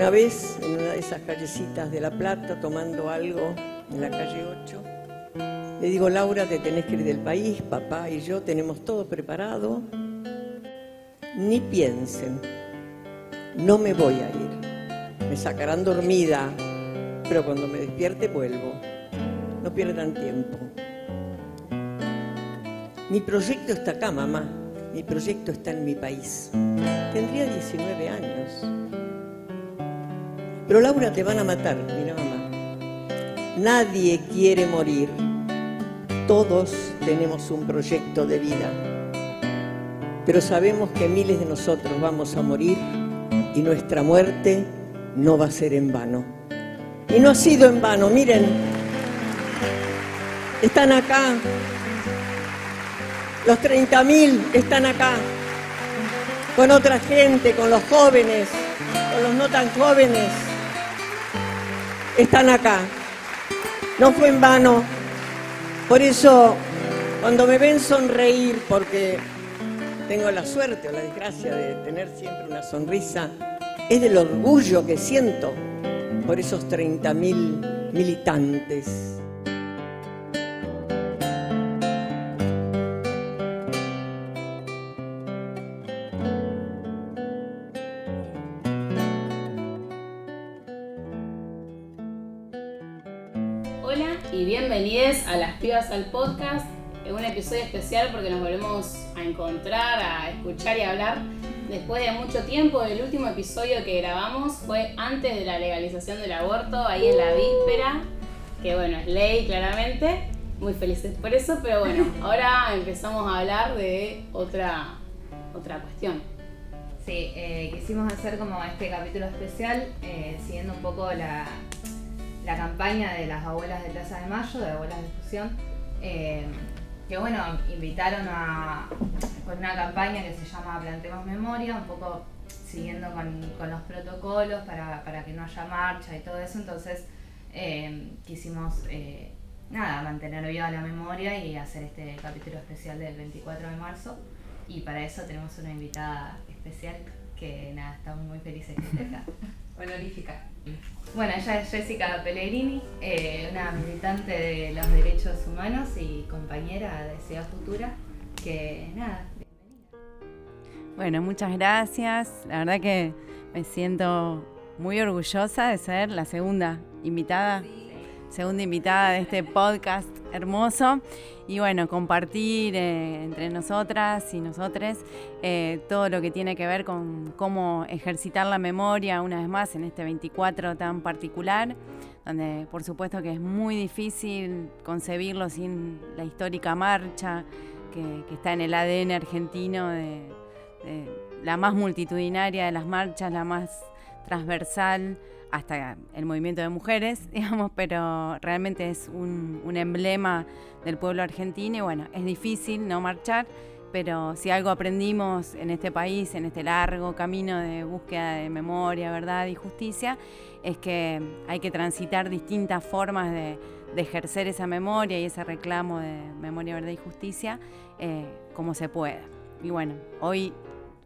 Una vez, en una de esas callecitas de La Plata, tomando algo en la calle 8, le digo, Laura, te tenés que ir del país, papá y yo tenemos todo preparado. Ni piensen, no me voy a ir. Me sacarán dormida, pero cuando me despierte vuelvo. No pierdan tiempo. Mi proyecto está acá, mamá. Mi proyecto está en mi país. Tendría 19 años. Pero Laura, te van a matar, mira mamá. Nadie quiere morir. Todos tenemos un proyecto de vida. Pero sabemos que miles de nosotros vamos a morir y nuestra muerte no va a ser en vano. Y no ha sido en vano, miren. Están acá. Los 30.000 están acá. Con otra gente, con los jóvenes, con los no tan jóvenes están acá. No fue en vano. Por eso, cuando me ven sonreír, porque tengo la suerte o la desgracia de tener siempre una sonrisa, es del orgullo que siento por esos 30.000 militantes. bienvenidos a Las Pibas al Podcast. Es un episodio especial porque nos volvemos a encontrar, a escuchar y hablar después de mucho tiempo. El último episodio que grabamos fue antes de la legalización del aborto, ahí en la víspera, que bueno, es ley claramente. Muy felices por eso, pero bueno, ahora empezamos a hablar de otra, otra cuestión. Sí, eh, quisimos hacer como este capítulo especial, eh, siguiendo un poco la, la campaña de las abuelas de Plaza de Mayo, de Abuelas de Fusión, eh, que bueno, invitaron a con una campaña que se llama Plantemos Memoria, un poco siguiendo con, los protocolos para, que no haya marcha y todo eso, entonces eh, quisimos eh, nada, mantener viva la memoria y hacer este capítulo especial del 24 de marzo. Y para eso tenemos una invitada especial que nada, estamos muy felices de estar acá. Honorífica. Bueno, ella es Jessica Pellegrini, eh, una militante de los derechos humanos y compañera de Ciudad Futura, que nada, bienvenida. Bueno, muchas gracias. La verdad que me siento muy orgullosa de ser la segunda invitada, segunda invitada de este podcast hermoso. Y bueno, compartir eh, entre nosotras y nosotres eh, todo lo que tiene que ver con cómo ejercitar la memoria una vez más en este 24 tan particular, donde por supuesto que es muy difícil concebirlo sin la histórica marcha que, está en el ADN argentino, de, la más multitudinaria de las marchas, la más transversal hasta el movimiento de mujeres, digamos, pero realmente es un, emblema del pueblo argentino y bueno, es difícil no marchar, pero si algo aprendimos en este país, en este largo camino de búsqueda de memoria, verdad y justicia, es que hay que transitar distintas formas de, ejercer esa memoria y ese reclamo de memoria, verdad y justicia eh, como se pueda. Y bueno, hoy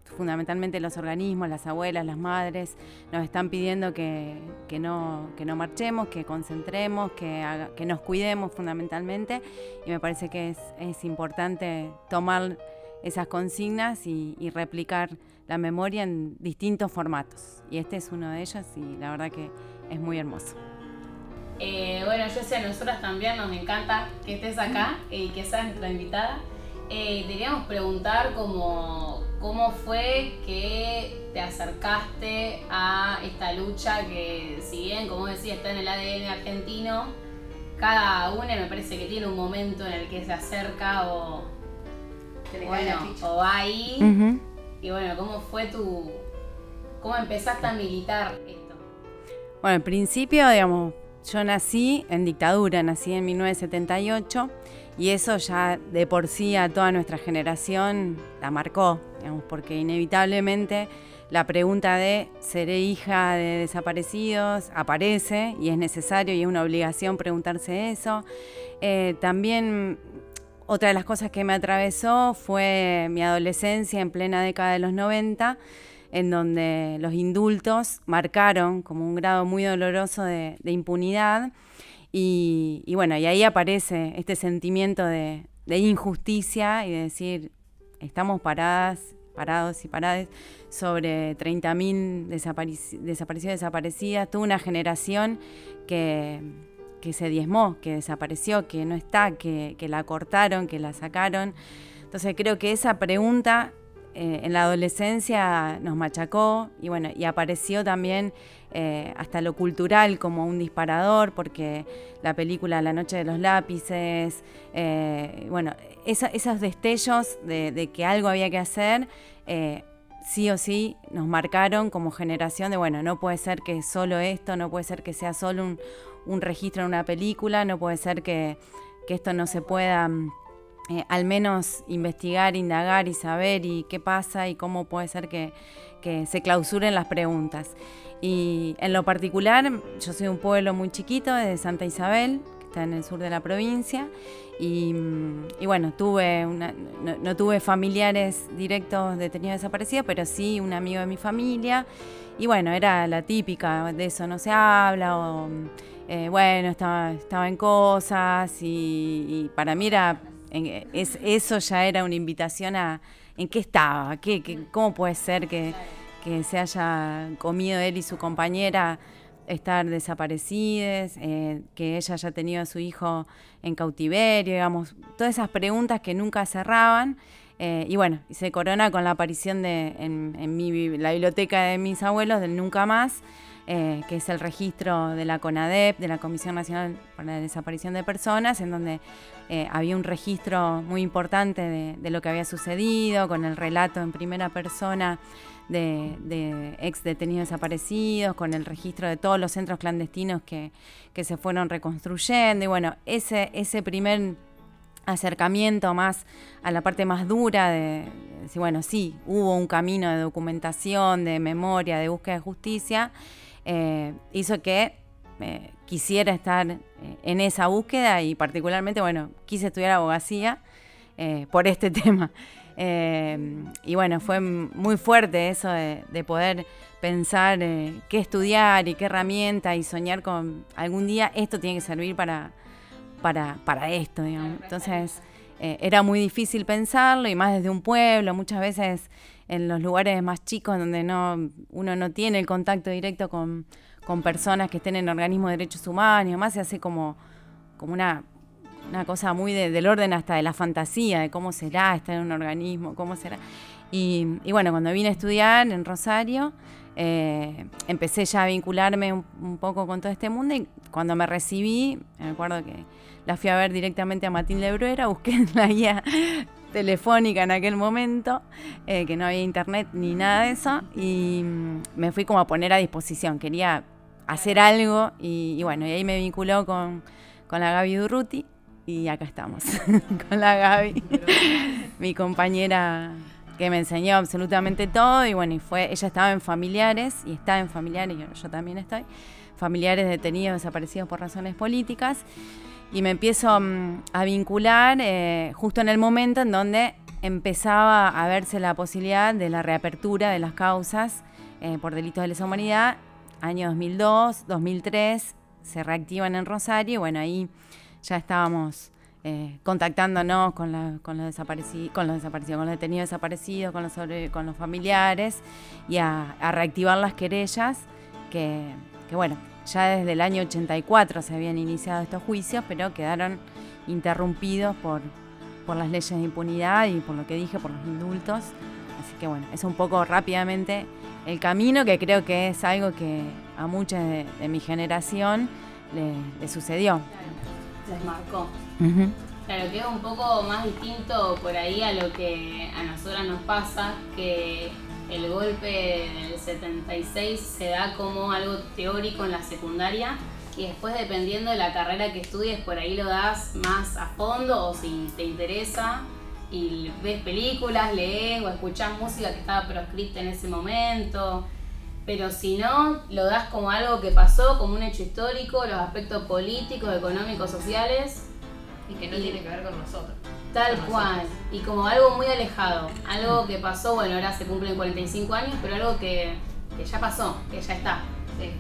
fundamentalmente los organismos, las abuelas, las madres, nos están pidiendo que, no, que no marchemos, que concentremos, que, que nos cuidemos fundamentalmente y me parece que es, importante tomar esas consignas y, replicar la memoria en distintos formatos. Y este es uno de ellos y la verdad que es muy hermoso. Eh, bueno, yo sé, a nosotras también nos encanta que estés acá y que seas nuestra invitada. Eh, queríamos preguntar como ¿Cómo fue que te acercaste a esta lucha que, si bien, como decía, está en el ADN argentino, cada una me parece que tiene un momento en el que se acerca o, bueno, o va ahí? Y bueno, ¿cómo fue tu... ¿Cómo empezaste a militar esto? Bueno, al principio, digamos, yo nací en dictadura, nací en 1978 y eso ya de por sí a toda nuestra generación la marcó porque inevitablemente la pregunta de ¿seré hija de desaparecidos? aparece y es necesario y es una obligación preguntarse eso. Eh, también otra de las cosas que me atravesó fue mi adolescencia en plena década de los 90, en donde los indultos marcaron como un grado muy doloroso de, impunidad. Y, bueno, y ahí aparece este sentimiento de, injusticia y de decir, estamos paradas, parados y paradas sobre 30.000 desaparecidos y desaparecidas, toda una generación que, se diezmó, que desapareció, que no está, que, la cortaron, que la sacaron. Entonces creo que esa pregunta eh, en la adolescencia nos machacó y bueno, y apareció también eh, hasta lo cultural como un disparador, porque la película La Noche de los Lápices, eh, bueno, esos destellos de, que algo había que hacer, eh, sí o sí nos marcaron como generación de, bueno, no puede ser que solo esto, no puede ser que sea solo un, registro en una película, no puede ser que, esto no se pueda mm, al menos investigar, indagar y saber y qué pasa y cómo puede ser que, que se clausuren las preguntas. Y en lo particular, yo soy un pueblo muy chiquito, de Santa Isabel, que está en el sur de la provincia, y, bueno, tuve no, tuve familiares directos detenidos desaparecidos, pero sí un amigo de mi familia. Y bueno, era la típica, de eso no se habla, o eh, bueno, estaba, estaba en cosas, y, para mí era, es, eso ya era una invitación a en qué estaba, ¿Qué, cómo puede ser que, que se haya comido él y su compañera estar desaparecidas, eh, que ella haya tenido a su hijo en cautiverio, digamos, todas esas preguntas que nunca cerraban. Eh, y bueno, se corona con la aparición de, en, mi, la biblioteca de mis abuelos del Nunca Más, eh, que es el registro de la CONADEP, de la Comisión Nacional para la Desaparición de Personas, en donde había un registro muy importante de, lo que había sucedido, con el relato en primera persona de, ex detenidos desaparecidos, con el registro de todos los centros clandestinos que, se fueron reconstruyendo. Y bueno, ese, primer acercamiento más a la parte más dura de, decir, bueno, sí, hubo un camino de documentación, de memoria, de búsqueda de justicia, eh, hizo que eh, quisiera estar eh, en esa búsqueda y particularmente, bueno, quise estudiar abogacía por este tema. Y bueno, fue muy fuerte eso de, poder pensar qué estudiar y qué herramienta y soñar con algún día esto tiene que servir para, para, para esto, digamos. Entonces era muy difícil pensarlo y más desde un pueblo, muchas veces en los lugares más chicos donde no, uno no tiene el contacto directo con, con personas que estén en organismos de derechos humanos, más se hace como, como una una cosa muy del orden hasta de la fantasía, de cómo será estar en un organismo, cómo será. Y, bueno, cuando vine a estudiar en Rosario, eh, empecé ya a vincularme un, poco con todo este mundo y cuando me recibí, me acuerdo que la fui a ver directamente a Matilde Bruera, busqué la guía telefónica en aquel momento, eh, que no había internet ni nada de eso, y me fui como a poner a disposición, quería hacer algo y, bueno, y ahí me vinculó con, con la Gaby Durruti, y acá estamos con la Gaby, mi compañera que me enseñó absolutamente todo y bueno, y fue, ella estaba en familiares y está en familiares, yo, yo también estoy, familiares detenidos, desaparecidos por razones políticas y me empiezo mm, a vincular eh, justo en el momento en donde empezaba a verse la posibilidad de la reapertura de las causas eh, por delitos de lesa humanidad, año 2002, 2003, se reactivan en Rosario y bueno, ahí ya estábamos eh, contactándonos con, con, los con los desaparecidos, con los detenidos desaparecidos, con los, con los familiares y a, reactivar las querellas que, bueno, ya desde el año 84 se habían iniciado estos juicios, pero quedaron interrumpidos por, por las leyes de impunidad y por lo que dije, por los indultos. Así que bueno, es un poco rápidamente el camino que creo que es algo que a muchos de, mi generación le, le sucedió les marcó. Claro, que es un poco más distinto por ahí a lo que a nosotras nos pasa, que el golpe del 76 se da como algo teórico en la secundaria y después dependiendo de la carrera que estudies, por ahí lo das más a fondo o si te interesa. y ves películas, lees o escuchás música que estaba proscripta en ese momento. Pero si no, lo das como algo que pasó, como un hecho histórico, los aspectos políticos, económicos, sociales. Y que no tiene que ver con nosotros. Tal cual. Y como algo muy alejado. Algo que pasó, bueno, ahora se cumplen 45 años, pero algo que, que ya pasó, que ya está. Sí.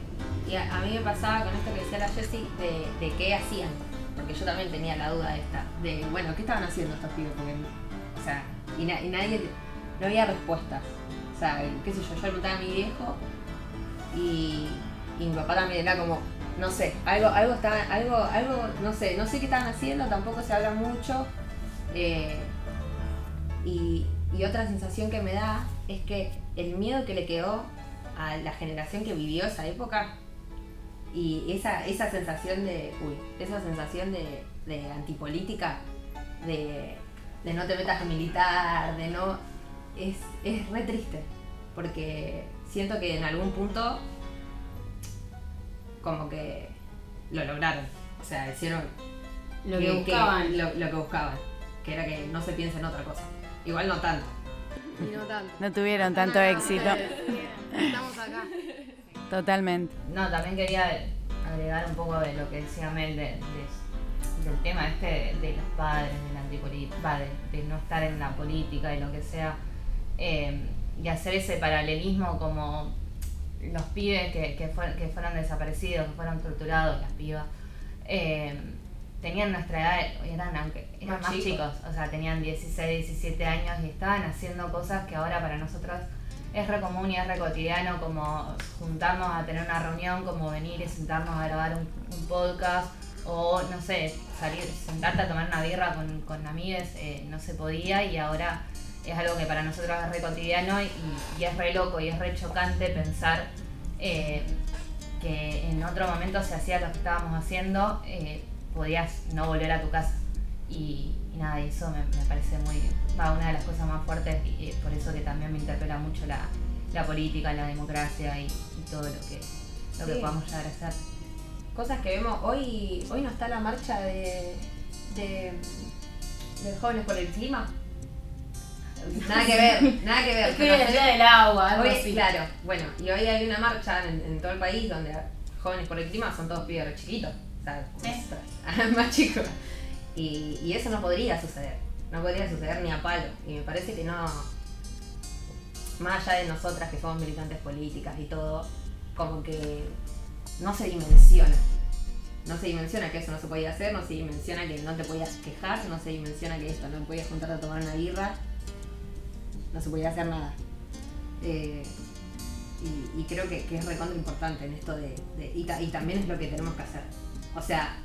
Y a, a mí me pasaba con esto que decía la Jessie de, de qué hacían. Porque yo también tenía la duda esta. De, bueno, ¿qué estaban haciendo estos pibes? Porque, o sea, y, na- y nadie, no había respuestas. O sea, qué sé yo, yo preguntaba a mi viejo y, y mi papá también era como, no sé, algo, algo estaban, algo, algo, no sé, no sé qué estaban haciendo, tampoco se habla mucho. Eh, y, y otra sensación que me da es que el miedo que le quedó a la generación que vivió esa época y esa, esa sensación de, uy, esa sensación de, de antipolítica, de, de no te metas a militar, de no, es, es re triste, porque siento que en algún punto como que lo lograron, o sea, hicieron Lo que, buscaban. lo, lo que buscaban, que era que no se piense en otra cosa. Igual no tanto. Y no tanto. No tuvieron tanto éxito. Estamos acá. Totalmente. No, también quería agregar un poco de lo que decía Mel de, de- del tema este de, de los padres, de la antipolítica, de, de no estar en la política y lo que sea, eh, y hacer ese paralelismo como los pibes que, que, fue- que fueron desaparecidos, que fueron torturados, las pibas, eh, tenían nuestra edad, eran, aunque, eran Más más, chicos. chicos, o sea, tenían 16, 17 años y estaban haciendo cosas que ahora para nosotros es re común y es re cotidiano, como juntarnos a tener una reunión, como venir y sentarnos a grabar un, un podcast, o no sé, salir, sentarte a tomar una birra con, con amigues, eh, no se podía y ahora es algo que para nosotros es re cotidiano y, y es re loco y es re chocante pensar eh, que en otro momento se hacía lo que estábamos haciendo, eh, podías no volver a tu casa. Y, y nada, y eso me, me parece muy, va, una de las cosas más fuertes y eh, por eso que también me interpela mucho la, la política, la democracia y, y todo lo que, lo que podamos llegar a hacer. Cosas que vemos, hoy, hoy no está la marcha de, de, de jóvenes por el clima. Nada que ver, nada que ver. Es que es el día del agua, algo Hoy, así. claro, bueno, y hoy hay una marcha en, en todo el país donde jóvenes por el clima son todos pibes chiquitos, Sí. más chicos. Y, y eso no podría suceder, no podría suceder ni a palo. Y me parece que no, más allá de nosotras que somos militantes políticas y todo, como que no se dimensiona. No se dimensiona que eso no se podía hacer, no se dimensiona que no te podías quejar, no se dimensiona que esto no podías juntarte a tomar una birra, no se podía hacer nada. Eh, y, y creo que, que es recontra importante en esto de, de- y, ta- y también es lo que tenemos que hacer. O sea,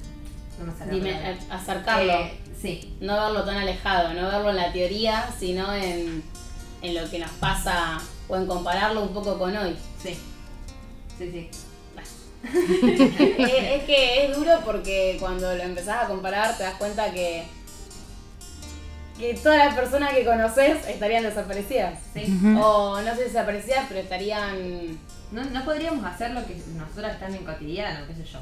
no me sale la Dime, eh, acercarlo. Eh, sí, no verlo tan alejado, no verlo en la teoría, sino en, en lo que nos pasa o en compararlo un poco con hoy. sí, sí, sí. es, es que es duro porque cuando lo empezás a comparar te das cuenta que, que todas las personas que conoces estarían desaparecidas. sí. O no sé desaparecidas, pero estarían... No, no podríamos hacer lo que nosotras están en cotidiano, qué sé yo.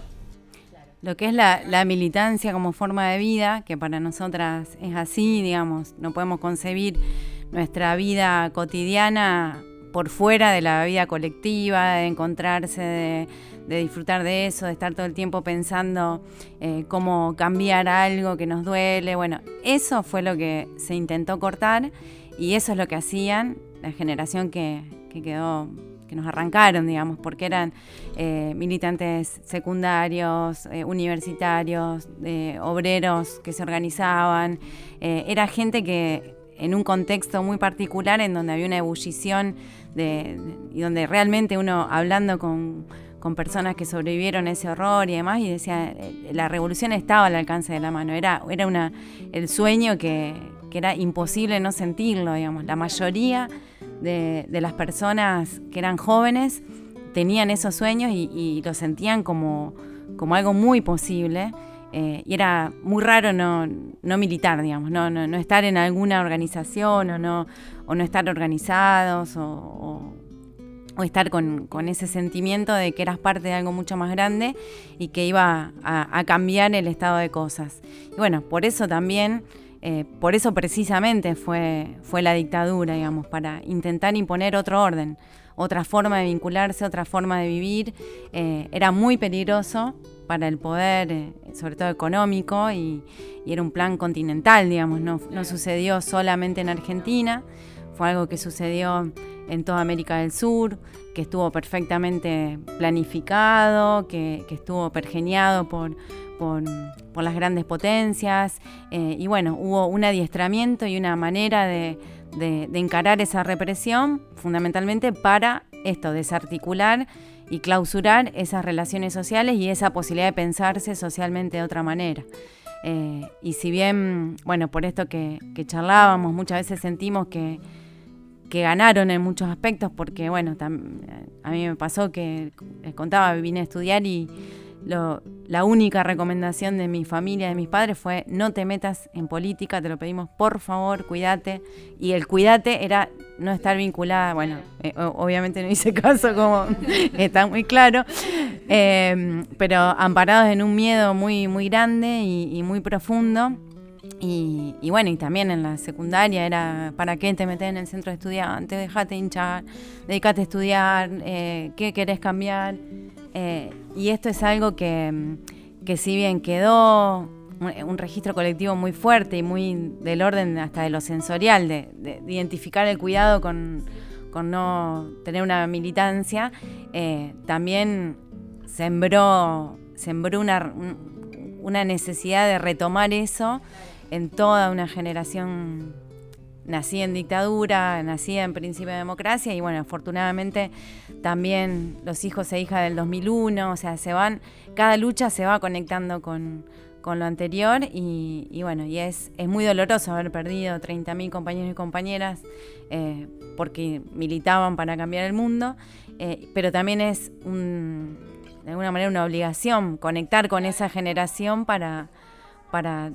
Lo que es la, militancia como forma de vida, que para nosotras es así, digamos, no podemos concebir nuestra vida cotidiana por fuera de la vida colectiva, de encontrarse, de, de disfrutar de eso, de estar todo el tiempo pensando eh, cómo cambiar algo que nos duele. Bueno, eso fue lo que se intentó cortar y eso es lo que hacían la generación que quedó que nos arrancaron, digamos, porque eran eh, militantes secundarios, eh, universitarios, eh, obreros que se organizaban. Eh, era gente que en un contexto muy particular en donde había una ebullición de, y donde realmente uno hablando con, con personas que sobrevivieron a ese horror y demás y decía eh, la revolución estaba al alcance de la mano era era una el sueño que, que era imposible no sentirlo digamos la mayoría de, las personas que eran jóvenes tenían esos sueños y, y lo sentían como, como algo muy posible. eh, y era muy raro no, no militar, digamos, no, no, no estar en alguna organización o no, o no estar organizados o estar con, con ese sentimiento de que eras parte de algo mucho más grande y que iba a, a cambiar el estado de cosas. Y bueno, por eso también eh, por eso precisamente fue, fue la dictadura, digamos, para intentar imponer otro orden, otra forma de vincularse, otra forma de vivir. Eh, era muy peligroso para el poder, eh, sobre todo económico, y, era un plan continental, digamos, no, sucedió solamente en Argentina, fue algo que sucedió en toda América del Sur, que estuvo perfectamente planificado, que, estuvo pergeniado por, por, las grandes potencias. Eh, y bueno, hubo un adiestramiento y una manera de, encarar esa represión, fundamentalmente para esto, desarticular y clausurar esas relaciones sociales y esa posibilidad de pensarse socialmente de otra manera. Eh, y si bien, bueno, por esto que charlábamos, muchas veces sentimos que, que ganaron en muchos aspectos, porque bueno, a mí me pasó que les contaba, vine a estudiar y la única recomendación de mi familia, de mis padres, fue no te metas en política, te lo pedimos, por favor, cuídate. Y el cuídate era no estar vinculada, bueno, eh, obviamente no hice caso, como está muy claro, eh, pero amparados en un miedo muy, muy grande y muy profundo. Y, bueno, y también en la secundaria era, ¿para qué te metes en el centro de estudiantes? Dejate hinchar, dedicate a estudiar, eh, ¿qué querés cambiar? Eh, y esto es algo que, si bien quedó un, registro colectivo muy fuerte y muy del orden hasta de lo sensorial, de, identificar el cuidado con, no tener una militancia, eh, también sembró, sembró una, una necesidad de retomar eso en toda una generación nacida en dictadura, nacida en principio de democracia y bueno, afortunadamente también los hijos e hijas del 2001, o sea, se van, cada lucha se va conectando con, lo anterior y, bueno, y es, es muy doloroso haber perdido 30.000 compañeros y compañeras eh, porque militaban para cambiar el mundo, eh, pero también es un, de alguna manera una obligación conectar con esa generación para, para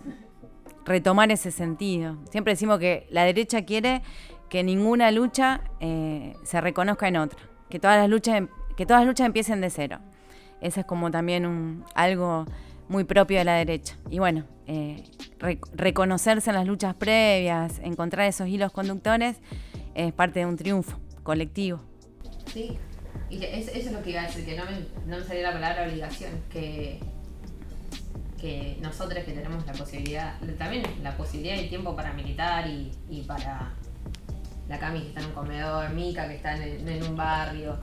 retomar ese sentido. Siempre decimos que la derecha quiere que ninguna lucha eh, se reconozca en otra, que todas las luchas, em, que todas las luchas empiecen de cero. Eso es como también un, algo muy propio de la derecha. Y bueno, eh, reconocerse en las luchas previas, encontrar esos hilos conductores, es parte de un triunfo colectivo. Sí, y eso, es lo que iba a decir, que no me, no me salió la palabra obligación, que que nosotros que tenemos la posibilidad, también la posibilidad y tiempo para militar y, para la Cami que está en un comedor, Mica que está en, un barrio,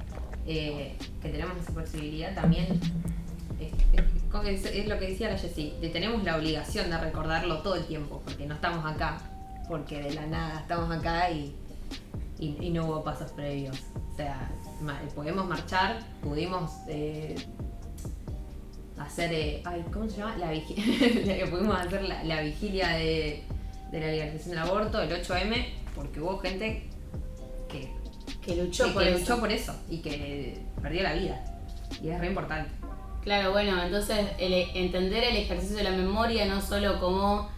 eh, que tenemos esa posibilidad también. Es, lo que decía la Jessie, tenemos la obligación de recordarlo todo el tiempo, porque no estamos acá, porque de la nada estamos acá y, no hubo pasos previos. O sea, podemos marchar, pudimos eh, hacer, eh, ay, ¿cómo se llama? La vigilia, pudimos hacer la, vigilia de, la legalización del aborto, el 8M, porque hubo gente que, luchó, por, eso. luchó por eso y que perdió la vida. Y es re importante. Claro, bueno, entonces entender el ejercicio de la memoria no solo como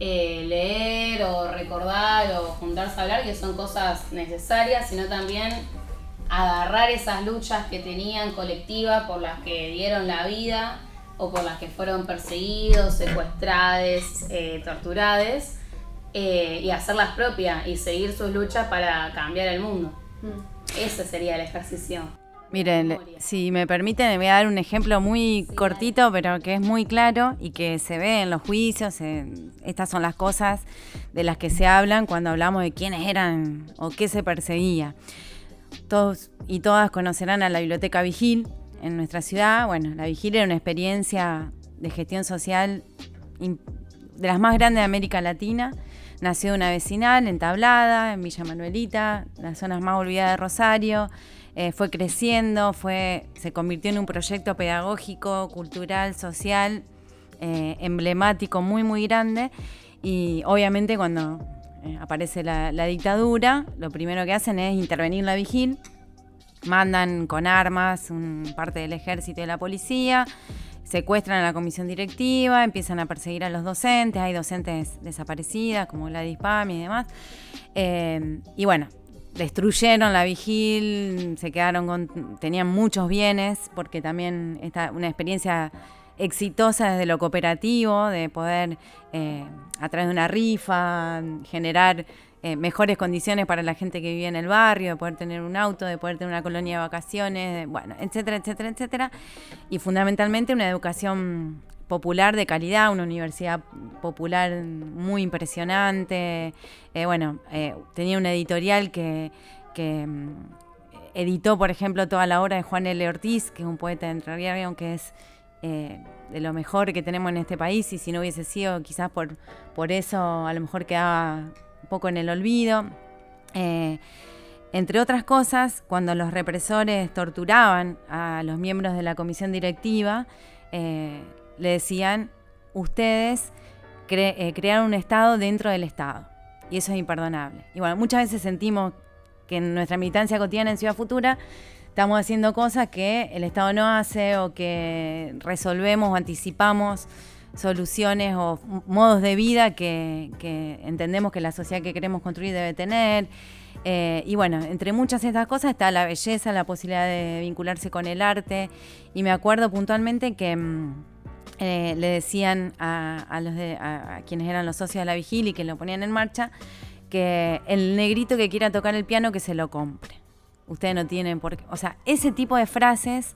eh, leer o recordar o juntarse a hablar, que son cosas necesarias, sino también agarrar esas luchas que tenían colectivas por las que dieron la vida o por las que fueron perseguidos, secuestrados, eh, torturados, eh, y hacerlas propias y seguir sus luchas para cambiar el mundo. Mm. Ese sería el ejercicio. Miren, si me permiten, me voy a dar un ejemplo muy cortito, pero que es muy claro y que se ve en los juicios. estas son las cosas de las que se hablan cuando hablamos de quiénes eran o qué se perseguía. Todos y todas conocerán a la Biblioteca Vigil, en nuestra ciudad. Bueno, la vigilia era una experiencia de gestión social de las más grandes de América Latina. Nació de una vecinal entablada en Villa Manuelita, las zonas más olvidadas de Rosario. Eh, fue creciendo, fue, se convirtió en un proyecto pedagógico, cultural, social, eh, emblemático, muy, muy grande. Y obviamente cuando eh, aparece la, la, dictadura, lo primero que hacen es intervenir la vigil mandan con armas un parte del ejército y de la policía, secuestran a la comisión directiva, empiezan a perseguir a los docentes, hay docentes desaparecidas como Gladys Pam y demás. Eh, y bueno, destruyeron la vigil, se quedaron con, tenían muchos bienes, porque también esta, una experiencia exitosa desde lo cooperativo, de poder eh, a través de una rifa generar eh, mejores condiciones para la gente que vive en el barrio, de poder tener un auto, de poder tener una colonia de vacaciones, bueno, etcétera, etcétera, etcétera. Y fundamentalmente una educación popular de calidad, una universidad popular muy impresionante. Eh, bueno, eh, tenía una editorial que, mm, editó, por ejemplo, toda la obra de Juan L. Ortiz, que es un poeta de Entre que es de lo mejor que tenemos en este país, y si no hubiese sido quizás por, por eso, a lo mejor quedaba poco en el olvido. Eh, entre otras cosas, cuando los represores torturaban a los miembros de la comisión directiva, eh, le decían, ustedes eh, crearon un Estado dentro del Estado. Y eso es imperdonable. Y bueno, muchas veces sentimos que en nuestra militancia cotidiana en Ciudad Futura estamos haciendo cosas que el Estado no hace o que resolvemos o anticipamos soluciones o modos de vida que, entendemos que la sociedad que queremos construir debe tener. Eh, y bueno, entre muchas de estas cosas está la belleza, la posibilidad de vincularse con el arte. Y me acuerdo puntualmente que mm, eh, le decían a, los a, quienes eran los socios de la vigilia y que lo ponían en marcha, que el negrito que quiera tocar el piano que se lo compre. Ustedes no tienen por qué. O sea, ese tipo de frases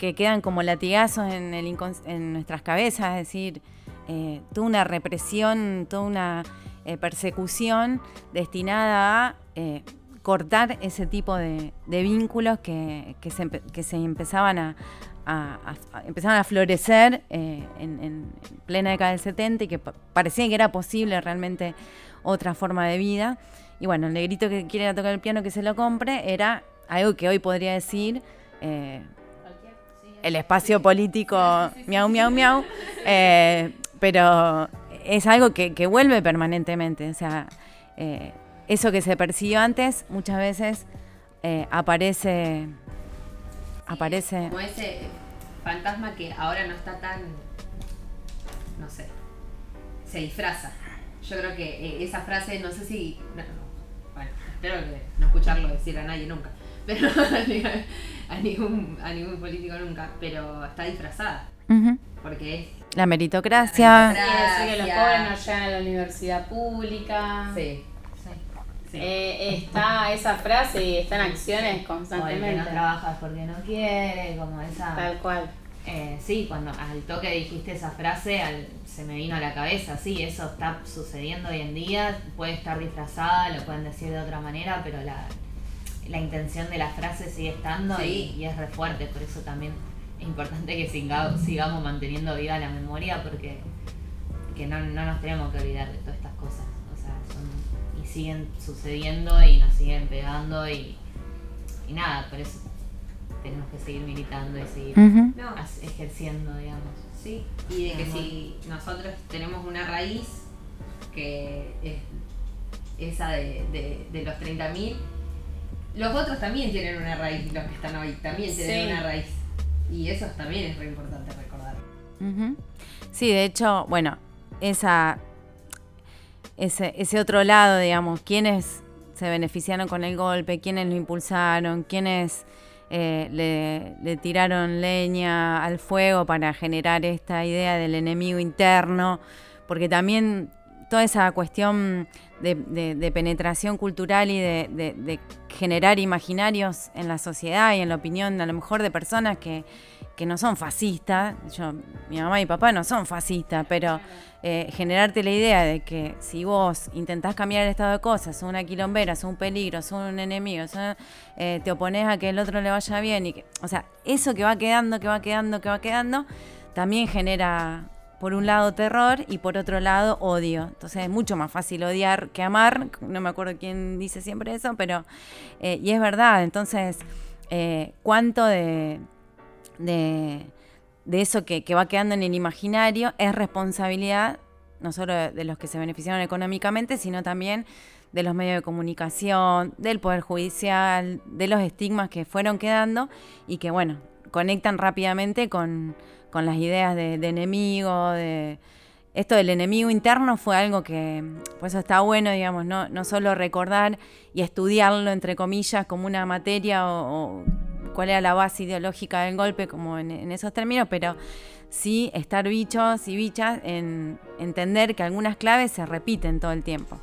que quedan como latigazos en, en nuestras cabezas, es decir, eh, toda una represión, toda una eh, persecución destinada a eh, cortar ese tipo de, vínculos que, se, empezaban a, empezaban a florecer en, plena década del 70 y que parecía que era posible realmente otra forma de vida. Y bueno, el negrito que quiere tocar el piano que se lo compre era algo que hoy podría decir el espacio político miau, miau, miau, eh, pero es algo que, vuelve permanentemente. O sea, eh, eso que se persiguió antes muchas veces eh, aparece. aparece. Como ese fantasma que ahora no está tan. no sé. se disfraza. Yo creo que esa frase, no sé si. bueno, espero que no escucharlo decir a nadie nunca. Pero a ningún, a ningún político nunca, pero está disfrazada. Porque es la meritocracia. que los pobres no llegan a la universidad pública. Sí. Eh, está esa frase y están acciones constantemente. no trabajas porque no quiere, como esa. Tal cual. Eh, sí, cuando al toque dijiste esa frase, se me vino a la cabeza, sí, eso está sucediendo hoy en día, puede estar disfrazada, lo pueden decir de otra manera, pero la, la intención de la frase sigue estando y, es re fuerte, por eso también es importante que sigamos, manteniendo viva la memoria porque que no, nos tenemos que olvidar de todas estas cosas. O sea, y siguen sucediendo y nos siguen pegando y, nada, por eso tenemos que seguir militando y seguir ejerciendo, digamos. Sí, y de que si nosotros tenemos una raíz que es esa de, de, de los 30.000 los otros también tienen una raíz, los que están hoy también tienen una raíz. Y eso también es muy importante recordar. Sí, de hecho, bueno, esa, ese, ese otro lado, digamos, quiénes se beneficiaron con el golpe, quiénes lo impulsaron, quiénes eh, le, le, tiraron leña al fuego para generar esta idea del enemigo interno, porque también toda esa cuestión de, penetración cultural y de, generar imaginarios en la sociedad y en la opinión a lo mejor de personas que, no son fascistas. Yo, mi mamá y papá no son fascistas, pero eh, generarte la idea de que si vos intentás cambiar el estado de cosas, sos una quilombera, sos un peligro, sos un enemigo, eh, te opones a que el otro le vaya bien y que, o sea, eso que va quedando, que va quedando, que va quedando, también genera por un lado terror y por otro lado odio. Entonces es mucho más fácil odiar que amar. No me acuerdo quién dice siempre eso, pero... Eh, y es verdad, entonces, eh, ¿cuánto de, de, eso que, va quedando en el imaginario es responsabilidad no solo de, los que se beneficiaron económicamente, sino también de los medios de comunicación, del Poder Judicial, de los estigmas que fueron quedando y que, bueno, conectan rápidamente con con las ideas de, enemigo, de... Esto del enemigo interno fue algo que, por eso está bueno, digamos, no, no solo recordar y estudiarlo, entre comillas, como una materia o, cuál era la base ideológica del golpe, como en, en esos términos, pero sí estar bichos y bichas en entender que algunas claves se repiten todo el tiempo.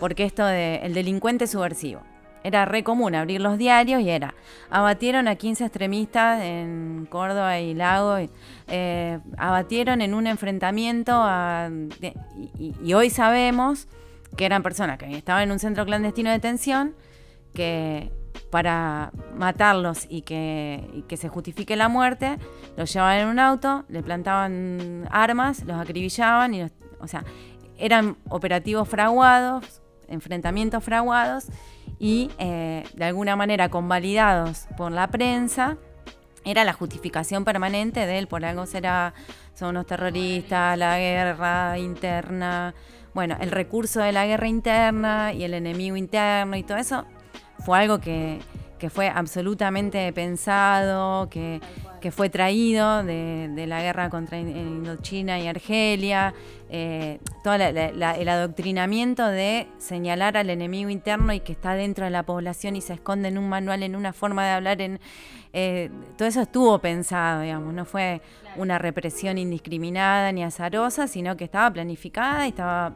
Porque esto de el delincuente subversivo. Era re común abrir los diarios y era, abatieron a 15 extremistas en Córdoba y Lago, eh, abatieron en un enfrentamiento a, y hoy sabemos que eran personas que estaban en un centro clandestino de detención, que para matarlos y que, y que se justifique la muerte, los llevaban en un auto, le plantaban armas, los acribillaban y los- o sea, eran operativos fraguados, enfrentamientos fraguados y eh, de alguna manera convalidados por la prensa. Era la justificación permanente de él, por algo será, son unos terroristas, la guerra interna, bueno, el recurso de la guerra interna y el enemigo interno y todo eso fue algo que, que fue absolutamente pensado, que, que fue traído de, la guerra contra In- Indochina y Argelia, eh, todo el adoctrinamiento de señalar al enemigo interno y que está dentro de la población y se esconde en un manual, en una forma de hablar, eh, todo eso estuvo pensado, digamos, no fue una represión indiscriminada ni azarosa, sino que estaba planificada y estaba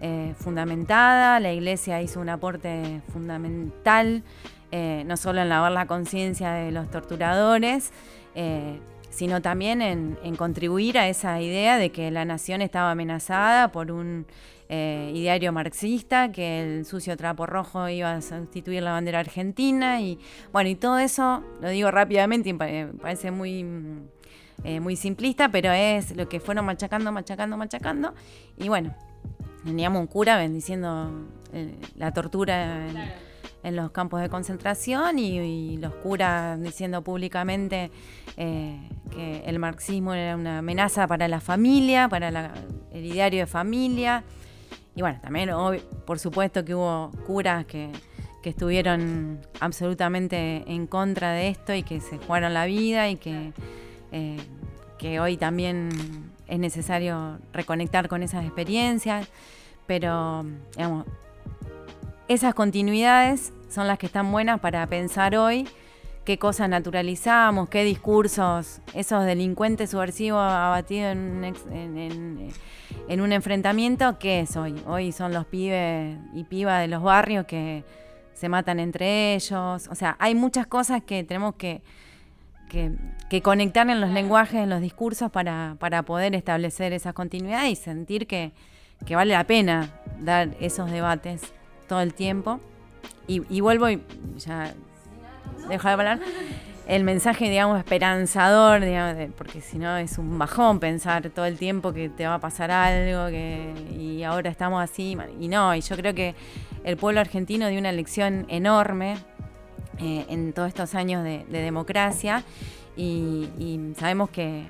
eh, fundamentada, la iglesia hizo un aporte fundamental, eh, no solo en lavar la conciencia de los torturadores, eh, sino también en, contribuir a esa idea de que la nación estaba amenazada por un eh, ideario marxista, que el sucio trapo rojo iba a sustituir la bandera argentina y bueno, y todo eso, lo digo rápidamente, parece muy, mm, eh, muy simplista, pero es lo que fueron machacando, machacando, machacando. Y bueno, teníamos un cura bendiciendo eh, la tortura en los campos de concentración y, los curas diciendo públicamente eh, que el marxismo era una amenaza para la familia, para el ideario de familia. Y bueno, también, por supuesto, que hubo curas que, que estuvieron absolutamente en contra de esto y que se jugaron la vida y que, eh, que hoy también es necesario reconectar con esas experiencias. Pero, digamos, esas continuidades son las que están buenas para pensar hoy qué cosas naturalizamos, qué discursos, esos delincuentes subversivos abatidos en, un ex- en- un enfrentamiento, ¿qué es hoy? Hoy son los pibes y pibas de los barrios que se matan entre ellos. O sea, hay muchas cosas que tenemos que, que, conectar en los lenguajes, en los discursos para, para poder establecer esa continuidad y sentir que, que vale la pena dar esos debates todo el tiempo. Y, y vuelvo y ya dejo de hablar. El mensaje, digamos, esperanzador, digamos, de- porque si no es un bajón pensar todo el tiempo que te va a pasar algo que, y ahora estamos así. Y no, y yo creo que el pueblo argentino dio una lección enorme eh, en todos estos años de, de democracia y sabemos que,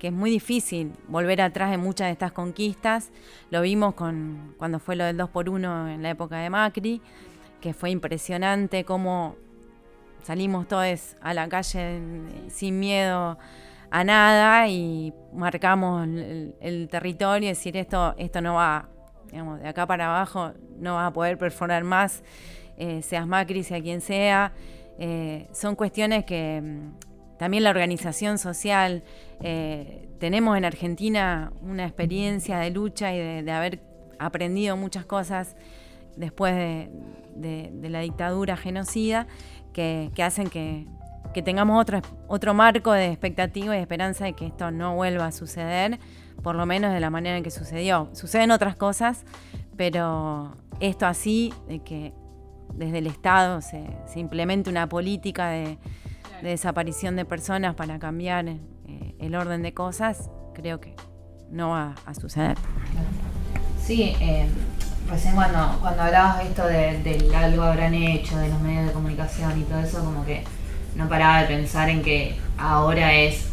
que es muy difícil volver atrás en muchas de estas conquistas. Lo vimos con, cuando fue lo del 2 por 1 en la época de Macri, que fue impresionante cómo salimos todos a la calle sin miedo a nada y marcamos el, territorio y decir esto, esto no va, digamos, de acá para abajo no va a poder perforar más, eh, seas Macri, sea quien sea. Eh, son cuestiones que también la organización social, eh, tenemos en Argentina una experiencia de lucha y de, haber aprendido muchas cosas después de, la dictadura genocida que, hacen que, tengamos otro, otro marco de expectativa y de esperanza de que esto no vuelva a suceder, por lo menos de la manera en que sucedió. Suceden otras cosas, pero esto así, de que desde el Estado se implemente una política de, de desaparición de personas para cambiar eh, el orden de cosas, creo que no va a suceder. Sí, eh, recién cuando, cuando hablabas esto de, algo habrán hecho, de los medios de comunicación y todo eso, como que no paraba de pensar en que ahora es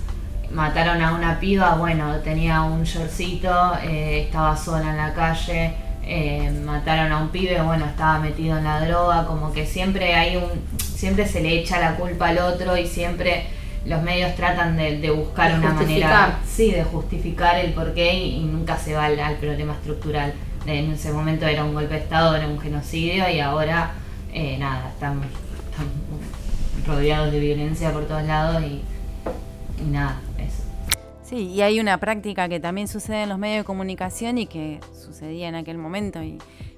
mataron a una piba, bueno, tenía un shortcito, eh, estaba sola en la calle, eh, mataron a un pibe, bueno, estaba metido en la droga, como que siempre hay un, siempre se le echa la culpa al otro y siempre los medios tratan de, de buscar De una justificar. manera, sí, de justificar el porqué y, y nunca se va al, al problema estructural. En ese momento era un golpe de estado, era un genocidio y ahora, eh, nada, están, están rodeados de violencia por todos lados y, y nada, eso. Sí, y hay una práctica que también sucede en los medios de comunicación y que sucedía en aquel momento, y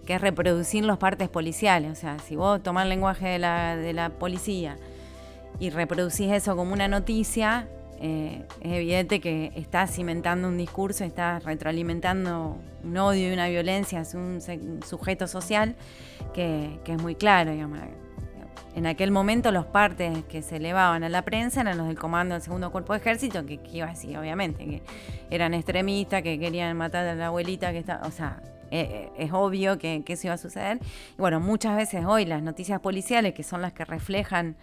que es reproducir los partes policiales. O sea, si vos tomás el lenguaje de la, de la policía y reproducís eso como una noticia, eh, es evidente que estás cimentando un discurso, estás retroalimentando un odio y una violencia hacia un, sujeto social que, que es muy claro. En aquel momento los partes que se elevaban a la prensa eran los del comando del segundo cuerpo de ejército, que, que iba a decir, obviamente, que eran extremistas, que querían matar a la abuelita, que está, o sea, eh, eh, es obvio que, eso iba a suceder. Y bueno, muchas veces hoy las noticias policiales, que son las que reflejan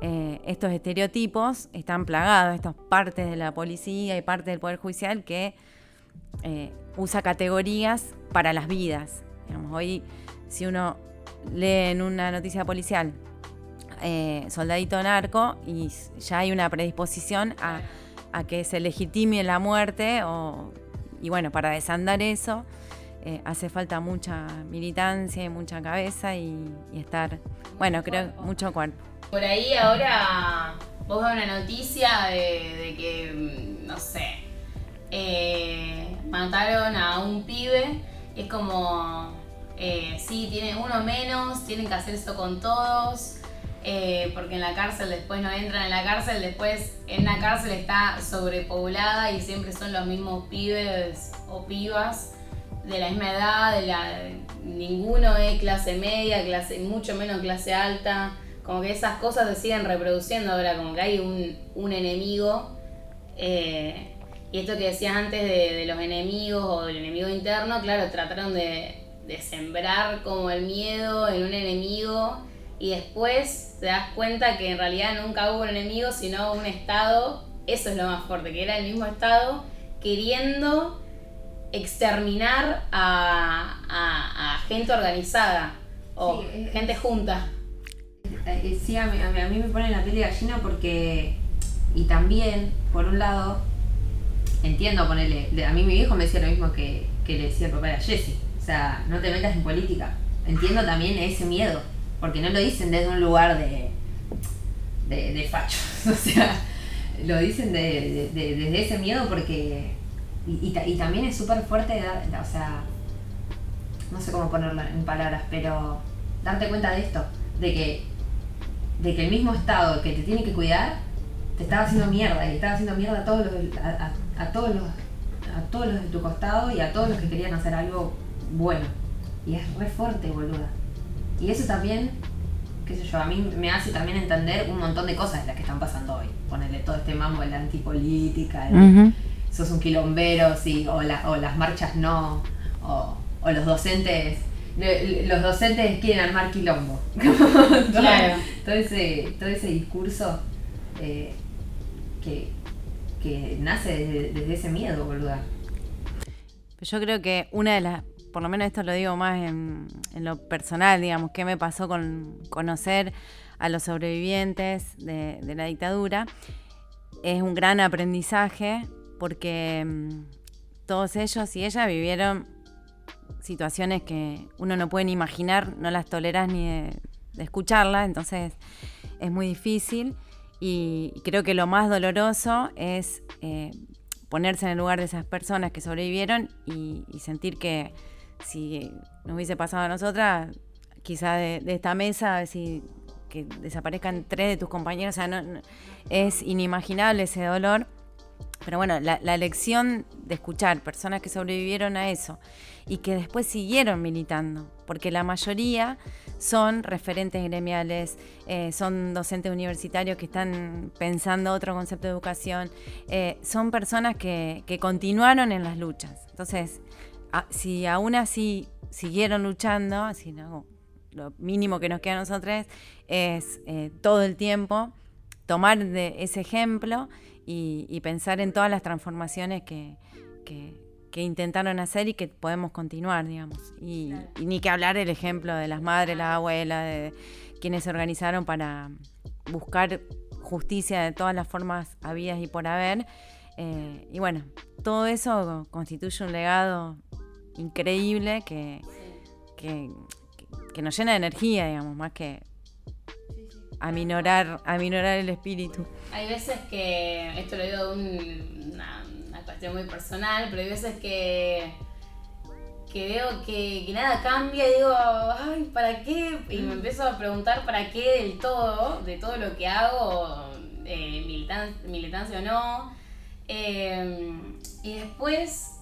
eh, estos estereotipos, están plagados, estas partes de la policía y parte del Poder Judicial que eh, usa categorías para las vidas. Digamos, hoy, si uno lee en una noticia policial soldadito narco y ya hay una predisposición a, a que se legitime la muerte o, y bueno, para desandar eso eh, hace falta mucha militancia y mucha cabeza y, estar, bueno, creo mucho cuerpo. Por ahí ahora vos ves una noticia de, que, mm, no sé, eh, mataron a un pibe es como, eh, sí, tiene uno menos, tienen que hacer eso con todos, eh, porque en la cárcel después no entran en la cárcel, después en la cárcel está sobrepoblada y siempre son los mismos pibes o pibas de la misma edad, de la, ninguno es clase media, clase, mucho menos clase alta, como que esas cosas se siguen reproduciendo ahora, como que hay un, un enemigo. eh, y esto que decías antes de, los enemigos o del enemigo interno, claro, trataron de sembrar como el miedo en un enemigo. Y después te das cuenta que en realidad nunca hubo un enemigo, sino un Estado, eso es lo más fuerte, que era el mismo Estado queriendo exterminar a, a- a gente organizada o Sí, es- gente junta. Eh, eh, Sí, a mí, a mí- me pone la piel de gallina porque. Y también, por un lado, entiendo ponerle. A mí mi viejo me decía lo mismo que, que le decía el papá de Jesse. O sea, no te metas en política. Entiendo también ese miedo. Porque no lo dicen desde un lugar de. de, de fachos. O sea, lo dicen de- desde ese miedo porque. Y, y y también es súper fuerte, o sea, no sé cómo ponerlo en palabras, pero darte cuenta de esto, de que, de que el mismo Estado que te tiene que cuidar, te estaba haciendo mierda, y estaba haciendo mierda a todos los, a, todos los, a todos los de tu costado y a todos los que querían hacer algo bueno. Y es re fuerte, boluda. Y eso también, qué sé yo, a mí me hace también entender un montón de cosas de las que están pasando hoy. Ponerle todo este mambo de la antipolítica, sos un quilombero, sí, o, la- o las marchas no, o, o los docentes, los docentes quieren armar quilombo. todo, Claro. todo ese, todo ese discurso eh, que, que nace desde, desde ese miedo, boluda. Yo creo que una de las, por lo menos esto lo digo más en, en lo personal, digamos, que me pasó con conocer a los sobrevivientes de, de la dictadura, es un gran aprendizaje porque mm, todos ellos y ellas vivieron situaciones que uno no puede ni imaginar, no las toleras ni de, escucharlas, entonces es muy difícil y creo que lo más doloroso es eh, ponerse en el lugar de esas personas que sobrevivieron y, sentir que si nos hubiese pasado a nosotras, quizá de, esta mesa, si que desaparezcan tres de tus compañeros, o sea, no- es inimaginable ese dolor. Pero bueno, la, la lección de escuchar personas que sobrevivieron a eso y que después siguieron militando, porque la mayoría son referentes gremiales, eh, son docentes universitarios que están pensando otro concepto de educación, eh, son personas que, que continuaron en las luchas. Entonces, si aún así siguieron luchando, si no, lo mínimo que nos queda a nosotros es eh, todo el tiempo tomar de ese ejemplo y, y pensar en todas las transformaciones que, que- que intentaron hacer y que podemos continuar, digamos. Y, y ni que hablar el ejemplo de las madres, las abuelas, de quienes se organizaron para buscar justicia de todas las formas habidas y por haber. Eh, y bueno, todo eso constituye un legado increíble que, que, que nos llena de energía, digamos, más que aminorar, aminorar el espíritu. Hay veces que, esto lo digo de un- una, una cuestión muy personal, pero hay veces que, que veo que, que nada cambia y digo, ay, ¿para qué? Y me empiezo a preguntar para qué del todo, de todo lo que hago, eh, militan- militancia o no. Eh, y después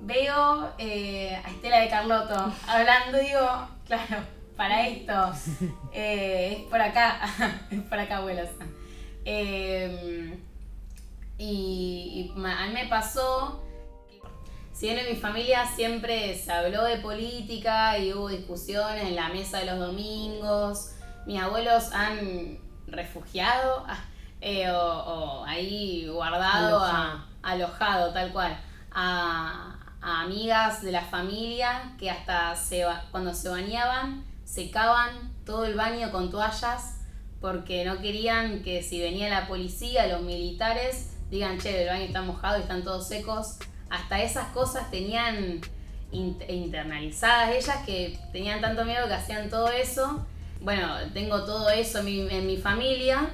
veo eh, a Estela de Carlotto hablando digo, claro, para esto, eh, es por acá, es por acá, abuelos. Eh, y, a mí me pasó, que, si bien en mi familia siempre se habló de política y hubo discusiones en la mesa de los domingos, mis abuelos han refugiado eh, o, o ahí guardado, a- alojado, tal cual, a, a amigas de la familia que hasta se, cuando se bañaban secaban todo el baño con toallas porque no querían que si venía la policía, los militares, digan, che, el baño está mojado y están todos secos. Hasta esas cosas tenían in- internalizadas ellas que tenían tanto miedo que hacían todo eso. Bueno, tengo todo eso en mi, en mi familia.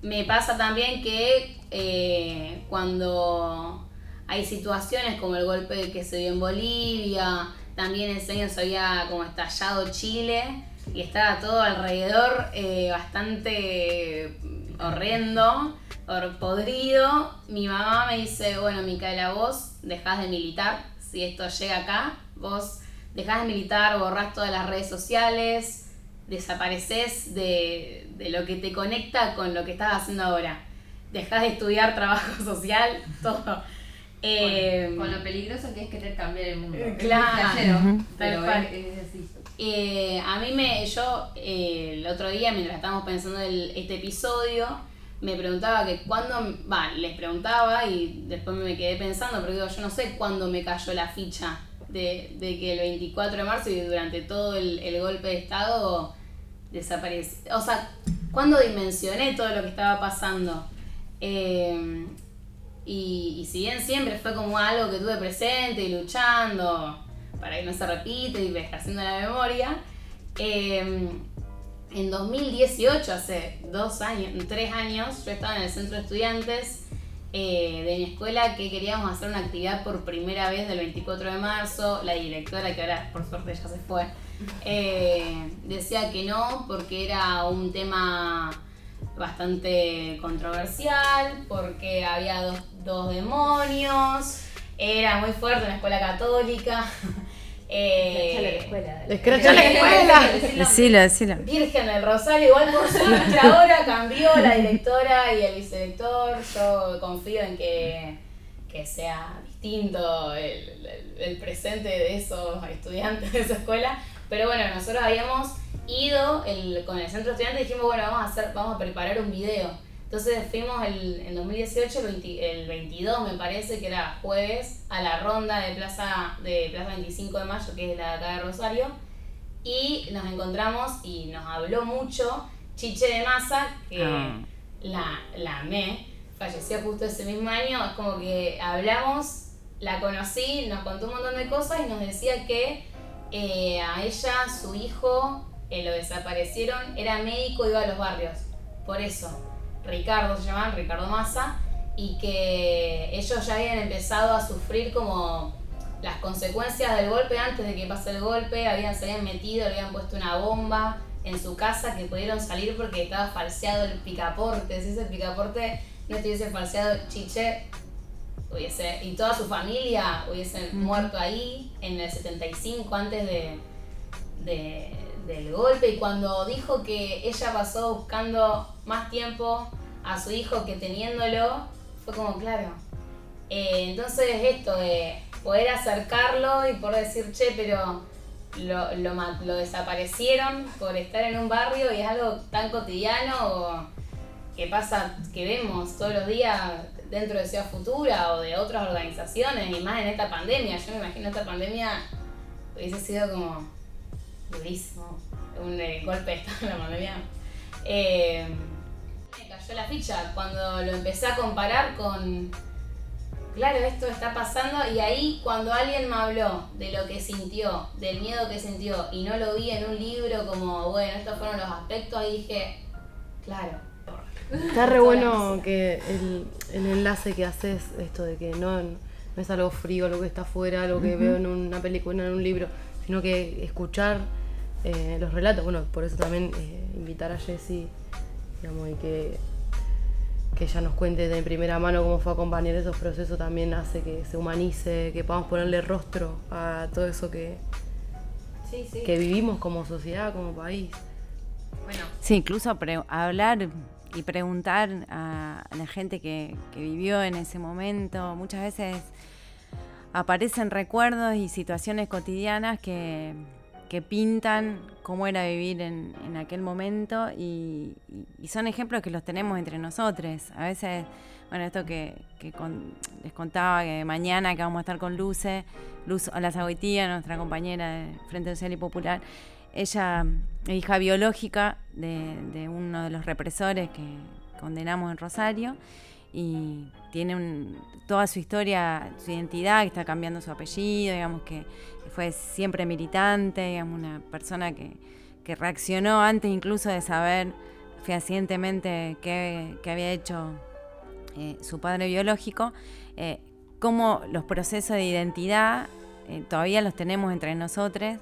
Me pasa también que eh, cuando hay situaciones como el golpe que se dio en Bolivia, también ese año se había como estallado Chile y estaba todo alrededor eh, bastante horrendo, hor- podrido. Mi mamá me dice, bueno, Micaela, vos dejás de militar, si esto llega acá, vos dejás de militar, borrás todas las redes sociales, desapareces de, de lo que te conecta con lo que estás haciendo ahora. Dejás de estudiar trabajo social, todo. Eh, Con lo peligroso que es querer cambiar el mundo. Eh, Es claro. pero Tal cual. es, es así. Eh, a mí me, yo eh, el otro día mientras estábamos pensando el, este episodio, me preguntaba que cuándo, va, les preguntaba y después me quedé pensando, porque digo, yo no sé cuándo me cayó la ficha de, de que el 24 de marzo y durante todo el, el golpe de Estado desapareció. O sea, cuándo dimensioné todo lo que estaba pasando. Eh, y, y si bien siempre fue como algo que tuve presente y luchando para que no se repita y haciendo la memoria, eh, en 2018, hace dos años, tres años, yo estaba en el centro de estudiantes eh, de mi escuela que queríamos hacer una actividad por primera vez del 24 de marzo. La directora, que ahora por suerte ya se fue, eh, decía que no porque era un tema bastante controversial, porque había dos, dos demonios, era muy fuerte en la escuela católica. eh, Ya la escuela. Escracha la escuela. Decilo, decilo. Virgen del Rosario, igual por suerte ahora cambió la directora y el vicedirector. Yo confío en que, que sea distinto el, el- el presente de esos estudiantes de esa escuela. Pero bueno, nosotros habíamos ido el- con el centro de estudiantes y dijimos, bueno, vamos a hacer, vamos a preparar un video. Entonces fuimos el, en 2018, el, 20 el 22 me parece que era jueves, a la ronda de Plaza, de Plaza 25 de Mayo, que es la de acá de Rosario y nos encontramos y nos habló mucho Chiche de Masa, que Ah. la, la amé, falleció justo ese mismo año, es como que hablamos, la conocí, nos contó un montón de cosas y nos decía que eh, a ella, su hijo, eh, lo desaparecieron, era médico, iba a los barrios, por eso, Ricardo se llamaban, Ricardo Massa, y que ellos ya habían empezado a sufrir como las consecuencias del golpe antes de que pase el golpe, habían, se habían metido, le habían puesto una bomba en su casa que pudieron salir porque estaba falseado el picaporte. Si ese picaporte no estuviese falseado, Chiche hubiese, y toda su familia hubiesen muerto ahí en el 75 antes de, de- del golpe. Y cuando dijo que ella pasó buscando más tiempo a su hijo que teniéndolo, fue como claro. Eh, entonces esto de poder acercarlo y poder decir, che, pero lo, lo, lo desaparecieron por estar en un barrio y es algo tan cotidiano que pasa, que vemos todos los días dentro de Ciudad Futura o de otras organizaciones y más en esta pandemia. Yo me imagino esta pandemia hubiese sido como durísimo, un eh, golpe de estado en la pandemia. Eh, me cayó la ficha cuando lo empecé a comparar con claro, esto está pasando y ahí cuando alguien me habló de lo que sintió, del miedo que sintió y no lo vi en un libro como, bueno, estos fueron los aspectos, ahí dije, Claro. Está re bueno que el, el enlace que haces, esto de que no, no es algo frío lo que está afuera, lo que veo en una película, en un libro, sino que escuchar eh, los relatos. Bueno, por eso también eh, invitar a Jessie, digamos, y que, que ella nos cuente de primera mano cómo fue acompañar esos procesos también hace que se humanice, que podamos ponerle rostro a todo eso que, Sí, sí. que vivimos como sociedad, como país. Bueno, Sí, incluso pre- hablar y preguntar a la gente que, que vivió en ese momento. Muchas veces aparecen recuerdos y situaciones cotidianas que, que pintan cómo era vivir en, en aquel momento y, son ejemplos que los tenemos entre nosotros. A veces, bueno, esto que, les contaba que mañana que vamos a estar con Luce, Luz Olazagoitía, nuestra compañera de Frente Social y Popular, ella es hija biológica de, de uno de los represores que condenamos en Rosario y tiene un- toda su historia, su identidad, que está cambiando su apellido, digamos que fue siempre militante, digamos, una persona que, reaccionó antes incluso de saber fehacientemente qué, qué había hecho eh, su padre biológico, eh, cómo los procesos de identidad eh, todavía los tenemos entre nosotros,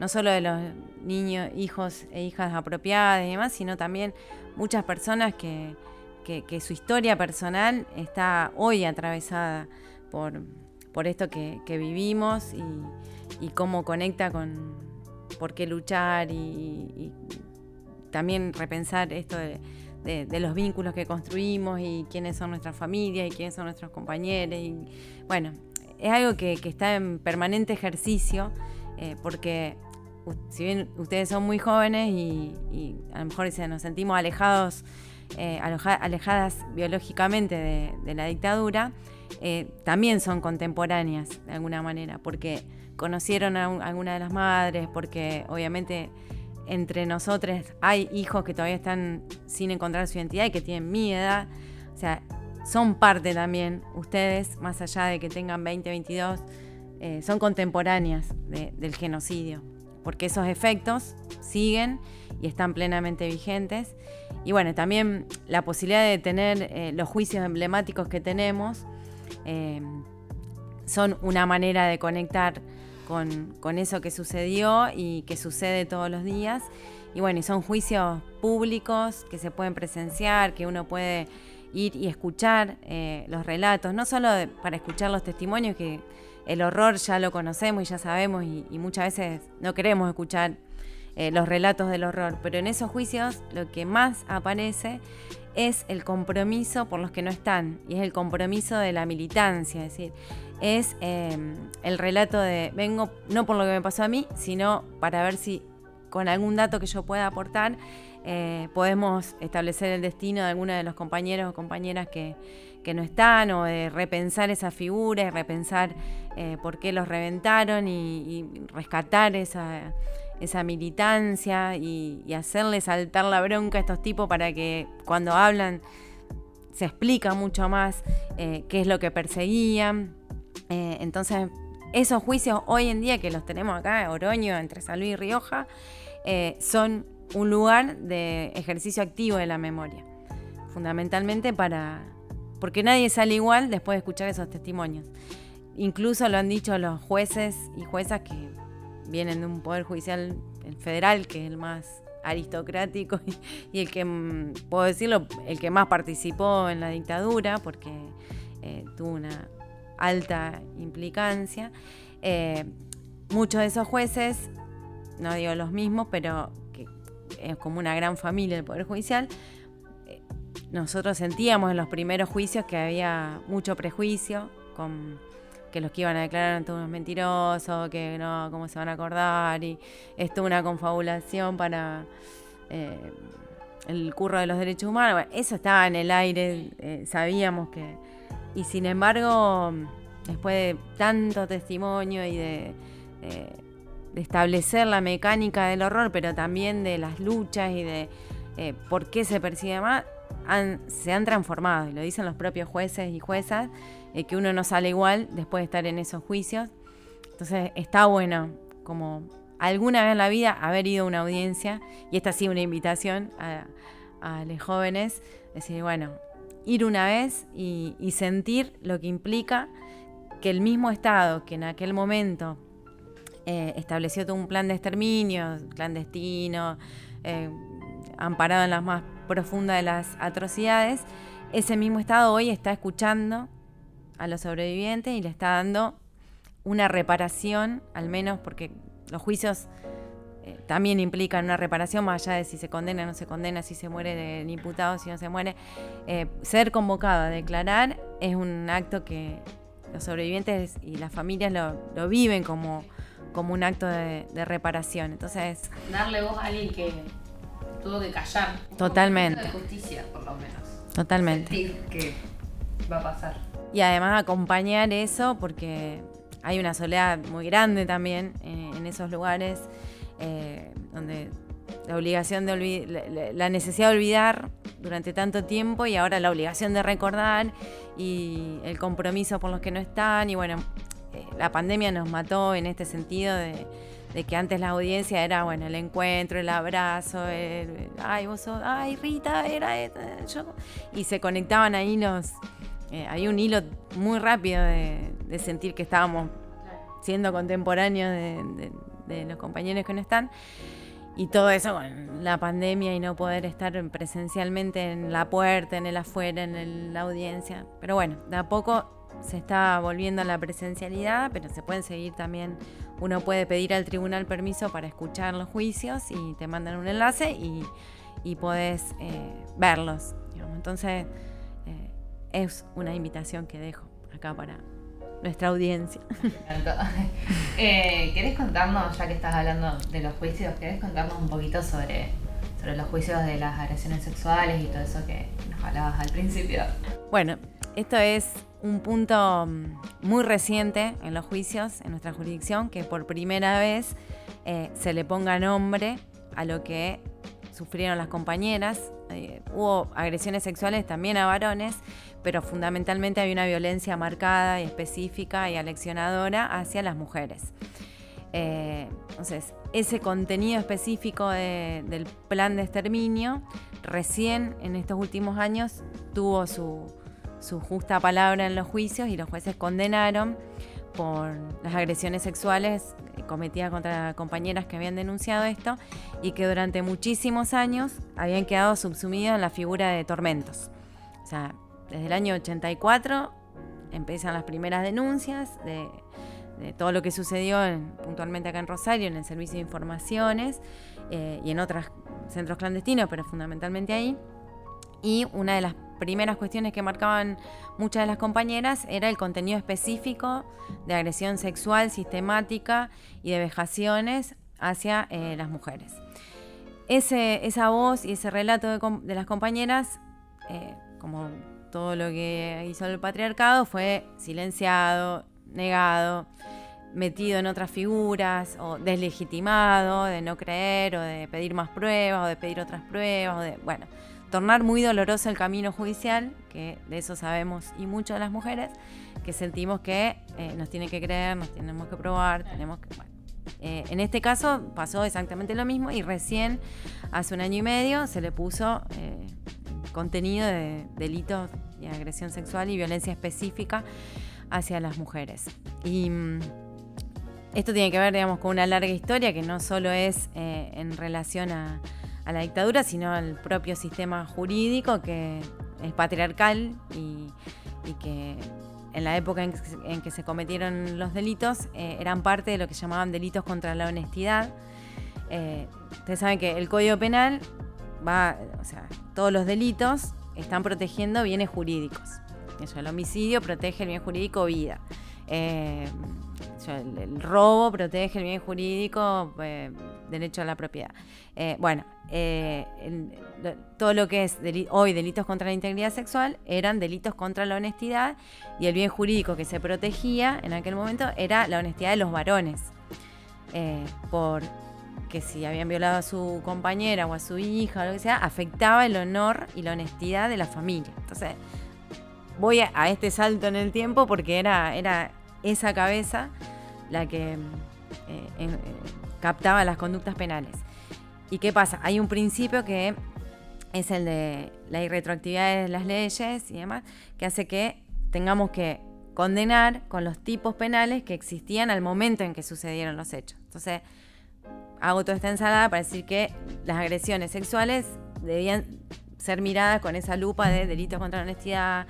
no solo de los niños, hijos e hijas apropiadas y demás, sino también muchas personas que, que- su historia personal está hoy atravesada por, por esto que, vivimos y, cómo conecta con por qué luchar y, también repensar esto de, los vínculos que construimos y quiénes son nuestras familias y quiénes son nuestros compañeros. Y, bueno, es algo que, está en permanente ejercicio eh, porque si bien ustedes son muy jóvenes y, y a lo mejor se nos sentimos alejados, eh, alejadas biológicamente de, la dictadura, eh, también son contemporáneas de alguna manera, porque conocieron a, un- a alguna de las madres, porque obviamente entre nosotros hay hijos que todavía están sin encontrar su identidad y que tienen mi edad. O sea, son parte también, ustedes, más allá de que tengan 20, 22, eh, son contemporáneas de- del genocidio, porque esos efectos siguen y están plenamente vigentes. Y bueno, también la posibilidad de tener eh, los juicios emblemáticos que tenemos eh, son una manera de conectar con, con eso que sucedió y que sucede todos los días. Y bueno, y son juicios públicos que se pueden presenciar, que uno puede ir y escuchar eh, los relatos, no solo para escuchar los testimonios, que el horror ya lo conocemos y ya sabemos y muchas veces no queremos escuchar eh, los relatos del horror, pero en esos juicios lo que más aparece es el compromiso por los que no están y es el compromiso de la militancia, es decir, es eh, el relato de vengo no por lo que me pasó a mí, sino para ver si con algún dato que yo pueda aportar eh, podemos establecer el destino de alguno de los compañeros o compañeras que, que no están o de repensar esas figuras, repensar eh, por qué los reventaron y rescatar esa, esa militancia y, hacerle saltar la bronca a estos tipos para que cuando hablan se explica mucho más eh, qué es lo que perseguían. Eh, entonces, esos juicios hoy en día que los tenemos acá, Oroño, entre San Luis y Rioja, eh, son un lugar de ejercicio activo de la memoria. Fundamentalmente para. porque nadie sale igual después de escuchar esos testimonios. Incluso lo han dicho los jueces y juezas que vienen de un poder judicial el federal, que es el más aristocrático y, el que, mm, puedo decirlo, el que más participó en la dictadura, porque eh, tuvo una alta implicancia. Eh, muchos de esos jueces, no digo los mismos, pero que es como una gran familia del Poder Judicial, eh, nosotros sentíamos en los primeros juicios que había mucho prejuicio con que los que iban a declarar eran todos unos mentirosos, que no, cómo se van a acordar, y esto una confabulación para eh, el curro de los derechos humanos. Eso estaba en el aire, eh, sabíamos que... Y sin embargo, después de tanto testimonio y de, eh, de establecer la mecánica del horror, pero también de las luchas y de por qué se persigue más, se han transformado, y lo dicen los propios jueces y juezas, eh, que uno no sale igual después de estar en esos juicios. Entonces está bueno, como alguna vez en la vida, haber ido a una audiencia, y esta sido una invitación a, los jóvenes, decir, bueno, ir una vez y, sentir lo que implica que el mismo Estado que en aquel momento eh, estableció un plan de exterminio clandestino, eh, amparado en las más profundas de las atrocidades, ese mismo Estado hoy está escuchando a los sobrevivientes y le está dando una reparación, al menos porque los juicios eh, también implican una reparación, más allá de si se condena o no se condena, si se muere el imputado, si no se muere. Eh, ser convocado a declarar es un acto que los sobrevivientes y las familias lo, viven como, como un acto de, reparación. Entonces. Darle voz a alguien que tuvo que callar. Totalmente. de justicia, por lo menos. Totalmente. Sentir que va a pasar. Y además acompañar eso porque hay una soledad muy grande también eh, en esos lugares eh, donde la obligación de la, necesidad de olvidar durante tanto tiempo y ahora la obligación de recordar y el compromiso por los que no están. Y bueno, eh, la pandemia nos mató en este sentido de, que antes la audiencia era bueno el encuentro, el abrazo, el, ay vos sos, ay Rita, era yo y se conectaban ahí los eh, un hilo muy rápido de, sentir que estábamos siendo contemporáneos de, los compañeros que no están. Y todo eso con la pandemia y no poder estar presencialmente en la puerta, en el afuera, en la audiencia. Pero bueno, de a poco se está volviendo a la presencialidad, pero se pueden seguir también. Uno puede pedir al tribunal permiso para escuchar los juicios y te mandan un enlace y, y podés eh, verlos. Entonces, es una invitación que dejo acá para nuestra audiencia. eh, ¿Querés contarnos, ya que estás hablando de los juicios, querés contarnos un poquito sobre, sobre los juicios de las agresiones sexuales y todo eso que nos hablabas al principio? Bueno, esto es un punto mm, muy reciente en los juicios en nuestra jurisdicción, que por primera vez eh, se le ponga nombre a lo que sufrieron las compañeras. Eh, hubo agresiones sexuales también a varones, pero fundamentalmente hay una violencia marcada y específica y aleccionadora hacia las mujeres. Eh, entonces, ese contenido específico del plan de exterminio recién en estos últimos años tuvo su, justa palabra en los juicios y los jueces condenaron por las agresiones sexuales cometidas contra compañeras que habían denunciado esto y que durante muchísimos años habían quedado subsumidos en la figura de tormentos. O sea, desde el año 84 empiezan las primeras denuncias de, todo lo que sucedió puntualmente acá en Rosario, en el servicio de informaciones eh, y en otros centros clandestinos, pero fundamentalmente ahí. Y una de las primeras cuestiones que marcaban muchas de las compañeras era el contenido específico de agresión sexual sistemática y de vejaciones hacia eh, las mujeres. Esa voz y ese relato de, las compañeras, eh, como todo lo que hizo el patriarcado fue silenciado, negado, metido en otras figuras, o deslegitimado, de no creer, o de pedir más pruebas, o de pedir otras pruebas, o de, bueno, tornar muy doloroso el camino judicial, que de eso sabemos y mucho de las mujeres, que sentimos que eh, nos tienen que creer, nos tenemos que probar, tenemos que... Bueno. Eh, en este caso pasó exactamente lo mismo y recién, hace un año y medio, se le puso eh, contenido de delitos de agresión sexual y violencia específica hacia las mujeres. Y mm, esto tiene que ver, digamos, con una larga historia que no solo es eh, en relación a, la dictadura, sino al propio sistema jurídico que es patriarcal y, que en la época en que, se cometieron los delitos eh, eran parte de lo que llamaban delitos contra la honestidad. Eh, ustedes saben que el Código Penal va, o sea, todos los delitos están protegiendo bienes jurídicos. el homicidio protege el bien jurídico vida. Eh, el, robo protege el bien jurídico, eh, derecho a la propiedad. Eh, bueno, todo lo que es hoy delitos contra la integridad sexual eran delitos contra la honestidad y el bien jurídico que se protegía en aquel momento era la honestidad de los varones. por que si habían violado a su compañera o a su hija o lo que sea, afectaba el honor y la honestidad de la familia. Entonces, voy a, este salto en el tiempo porque era, era esa cabeza la que eh, eh, captaba las conductas penales. ¿Y qué pasa? Hay un principio que es el de la irretroactividad de las leyes y demás, que hace que tengamos que condenar con los tipos penales que existían al momento en que sucedieron los hechos. Entonces, hago toda esta ensalada para decir que las agresiones sexuales debían ser miradas con esa lupa de delitos contra la honestidad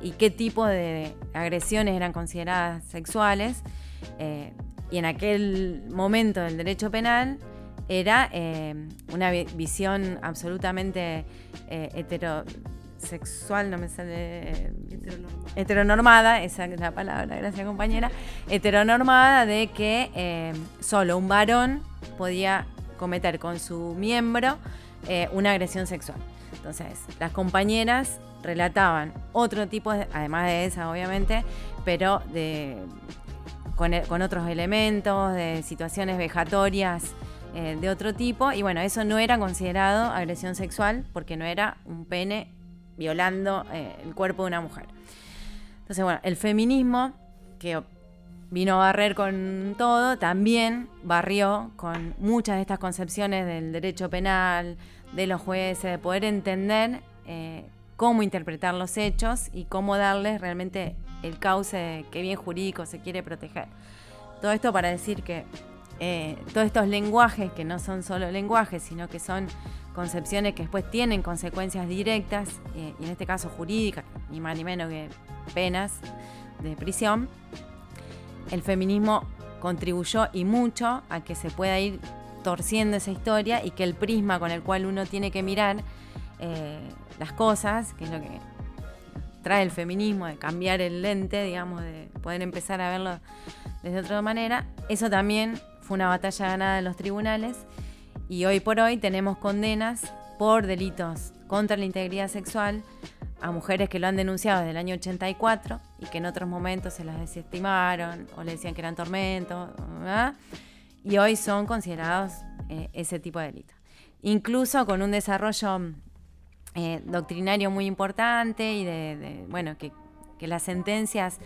y qué tipo de agresiones eran consideradas sexuales. Eh, y en aquel momento del derecho penal era eh, una visión absolutamente eh, heterosexual, no me sale. Heteronormada. heteronormada. esa es la palabra, gracias compañera. Heteronormada de que solo un varón podía cometer con su miembro una agresión sexual. Entonces, las compañeras relataban otro tipo, de, además de esa obviamente, pero de, con, con otros elementos, de situaciones vejatorias eh, de otro tipo. Y bueno, eso no era considerado agresión sexual porque no era un pene violando eh, el cuerpo de una mujer. Entonces, bueno, el feminismo, que vino a barrer con todo, también barrió con muchas de estas concepciones del derecho penal, de los jueces, de poder entender eh, cómo interpretar los hechos y cómo darles realmente el cauce que bien jurídico se quiere proteger. Todo esto para decir que eh, todos estos lenguajes, que no son solo lenguajes, sino que son concepciones que después tienen consecuencias directas, eh, y en este caso jurídicas, ni más ni menos que penas de prisión, el feminismo contribuyó y mucho a que se pueda ir torciendo esa historia y que el prisma con el cual uno tiene que mirar eh, las cosas, que es lo que trae el feminismo, de cambiar el lente, digamos, de poder empezar a verlo desde otra manera, eso también fue una batalla ganada en los tribunales y hoy por hoy tenemos condenas por delitos contra la integridad sexual a mujeres que lo han denunciado desde el año 84 y que en otros momentos se las desestimaron o le decían que eran tormentos, y hoy son considerados eh, ese tipo de delitos. Incluso con un desarrollo eh, doctrinario muy importante y de, bueno, que, las sentencias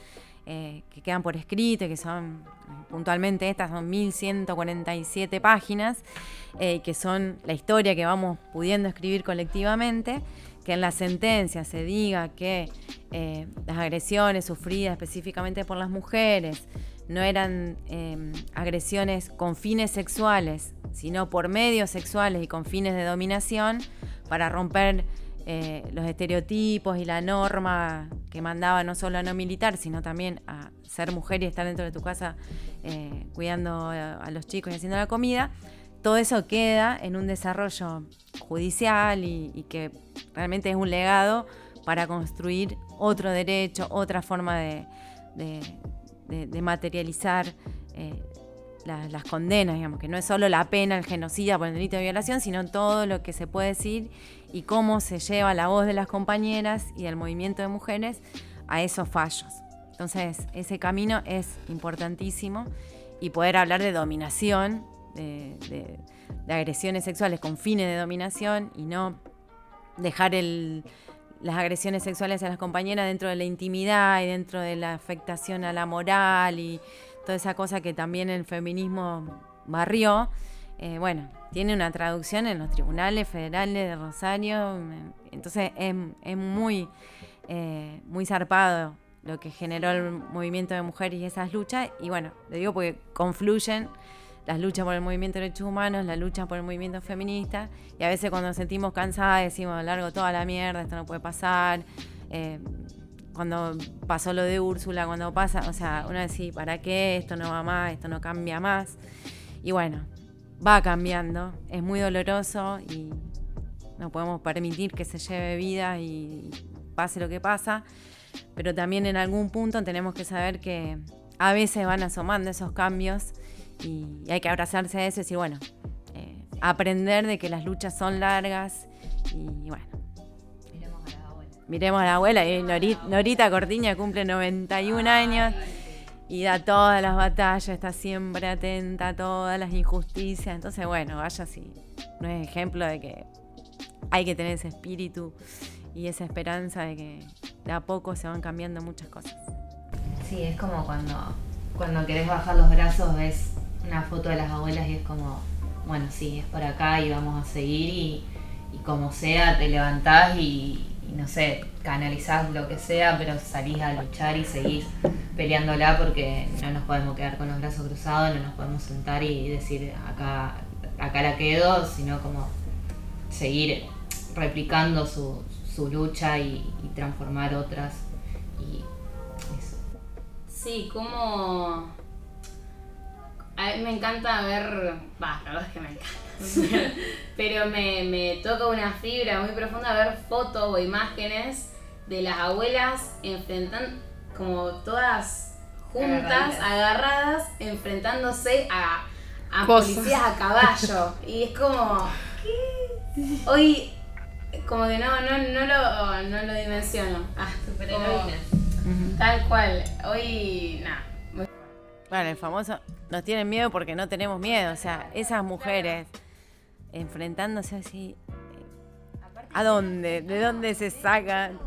eh, que quedan por escrito, que son puntualmente estas, son 1147 páginas, eh, que son la historia que vamos pudiendo escribir colectivamente, que en la sentencia se diga que eh, las agresiones sufridas específicamente por las mujeres no eran agresiones con fines sexuales, sino por medios sexuales y con fines de dominación, para romper eh, los estereotipos y la norma que mandaba no solo a no militar, sino también a ser mujer y estar dentro de tu casa eh, cuidando a, los chicos y haciendo la comida, todo eso queda en un desarrollo judicial y, que realmente es un legado para construir otro derecho, otra forma de, materializar eh, las condenas, digamos, que no es solo la pena, el genocida por el delito de violación, sino todo lo que se puede decir y cómo se lleva la voz de las compañeras y del movimiento de mujeres a esos fallos. Entonces, ese camino es importantísimo y poder hablar de dominación, de, agresiones sexuales con fines de dominación y no dejar las agresiones sexuales a las compañeras dentro de la intimidad y dentro de la afectación a la moral y toda esa cosa que también el feminismo barrió. Eh, bueno, tiene una traducción en los tribunales federales de Rosario, entonces es, muy, eh, muy zarpado lo que generó el movimiento de mujeres y esas luchas, y bueno, le digo porque confluyen las luchas por el movimiento de derechos humanos, la lucha por el movimiento feminista, y a veces cuando nos sentimos cansadas decimos, largo toda la mierda, esto no puede pasar, eh, cuando pasó lo de Úrsula, cuando pasa, o sea, uno decía, ¿para qué? Esto no va más, esto no cambia más. Y bueno, va cambiando, es muy doloroso y no podemos permitir que se lleve vida y pase lo que pasa, pero también en algún punto tenemos que saber que a veces van asomando esos cambios y hay que abrazarse a eso y decir, bueno, eh, aprender de que las luchas son largas y bueno. Miremos a la abuela. Miremos a la abuela y Norita, Norita Cortiña cumple 91 años y da todas las batallas, está siempre atenta a todas las injusticias. Entonces, bueno, vaya si no es ejemplo de que hay que tener ese espíritu y esa esperanza de que de a poco se van cambiando muchas cosas. Sí, es como cuando, cuando querés bajar los brazos, ves una foto de las abuelas y es como, bueno, sí, es por acá y vamos a seguir y, y como sea te levantás y, y no sé, canalizás lo que sea, pero salís a luchar y seguís peleándola porque no nos podemos quedar con los brazos cruzados, no nos podemos sentar y decir acá, acá la quedo, sino como seguir replicando su, su lucha y, transformar otras y eso. Sí, como... A mí me encanta ver... Va, la verdad es que me encanta. Pero me, me toca una fibra muy profunda ver fotos o imágenes de las abuelas enfrentando, como todas juntas, agarradas, enfrentándose a, a policías a caballo. Y es como... ¿qué? Hoy como que no, no, no, lo, no lo dimensiono. Ah, Tal cual. Hoy, nada. Bueno, el famoso, nos tienen miedo porque no tenemos miedo. O sea, esas mujeres enfrentándose así. ¿A dónde? ¿De dónde se sacan?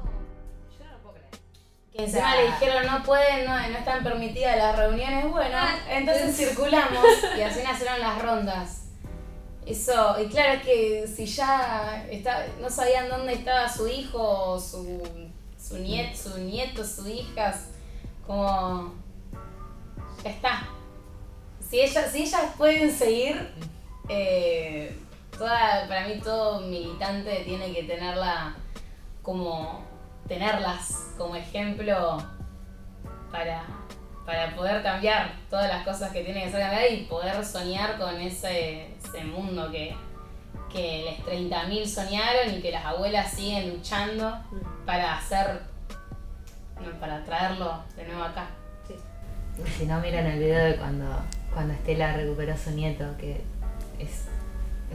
Que encima le dijeron no pueden, no, no están permitidas las reuniones. Bueno, entonces circulamos y así nacieron las rondas. Eso, y claro, es que si ya está, no sabían dónde estaba su hijo, su, su, nieto, su nieto, su hija, como ya está. Si ellas, si ellas pueden seguir, eh, toda, para mí todo militante tiene que tenerla como tenerlas como ejemplo para, para poder cambiar todas las cosas que tienen que ser cambiadas y poder soñar con ese, ese mundo que, que les 30.000 soñaron y que las abuelas siguen luchando para hacer, para traerlo de nuevo acá. Y si no, miran el video de cuando, cuando Estela recuperó a su nieto, que es,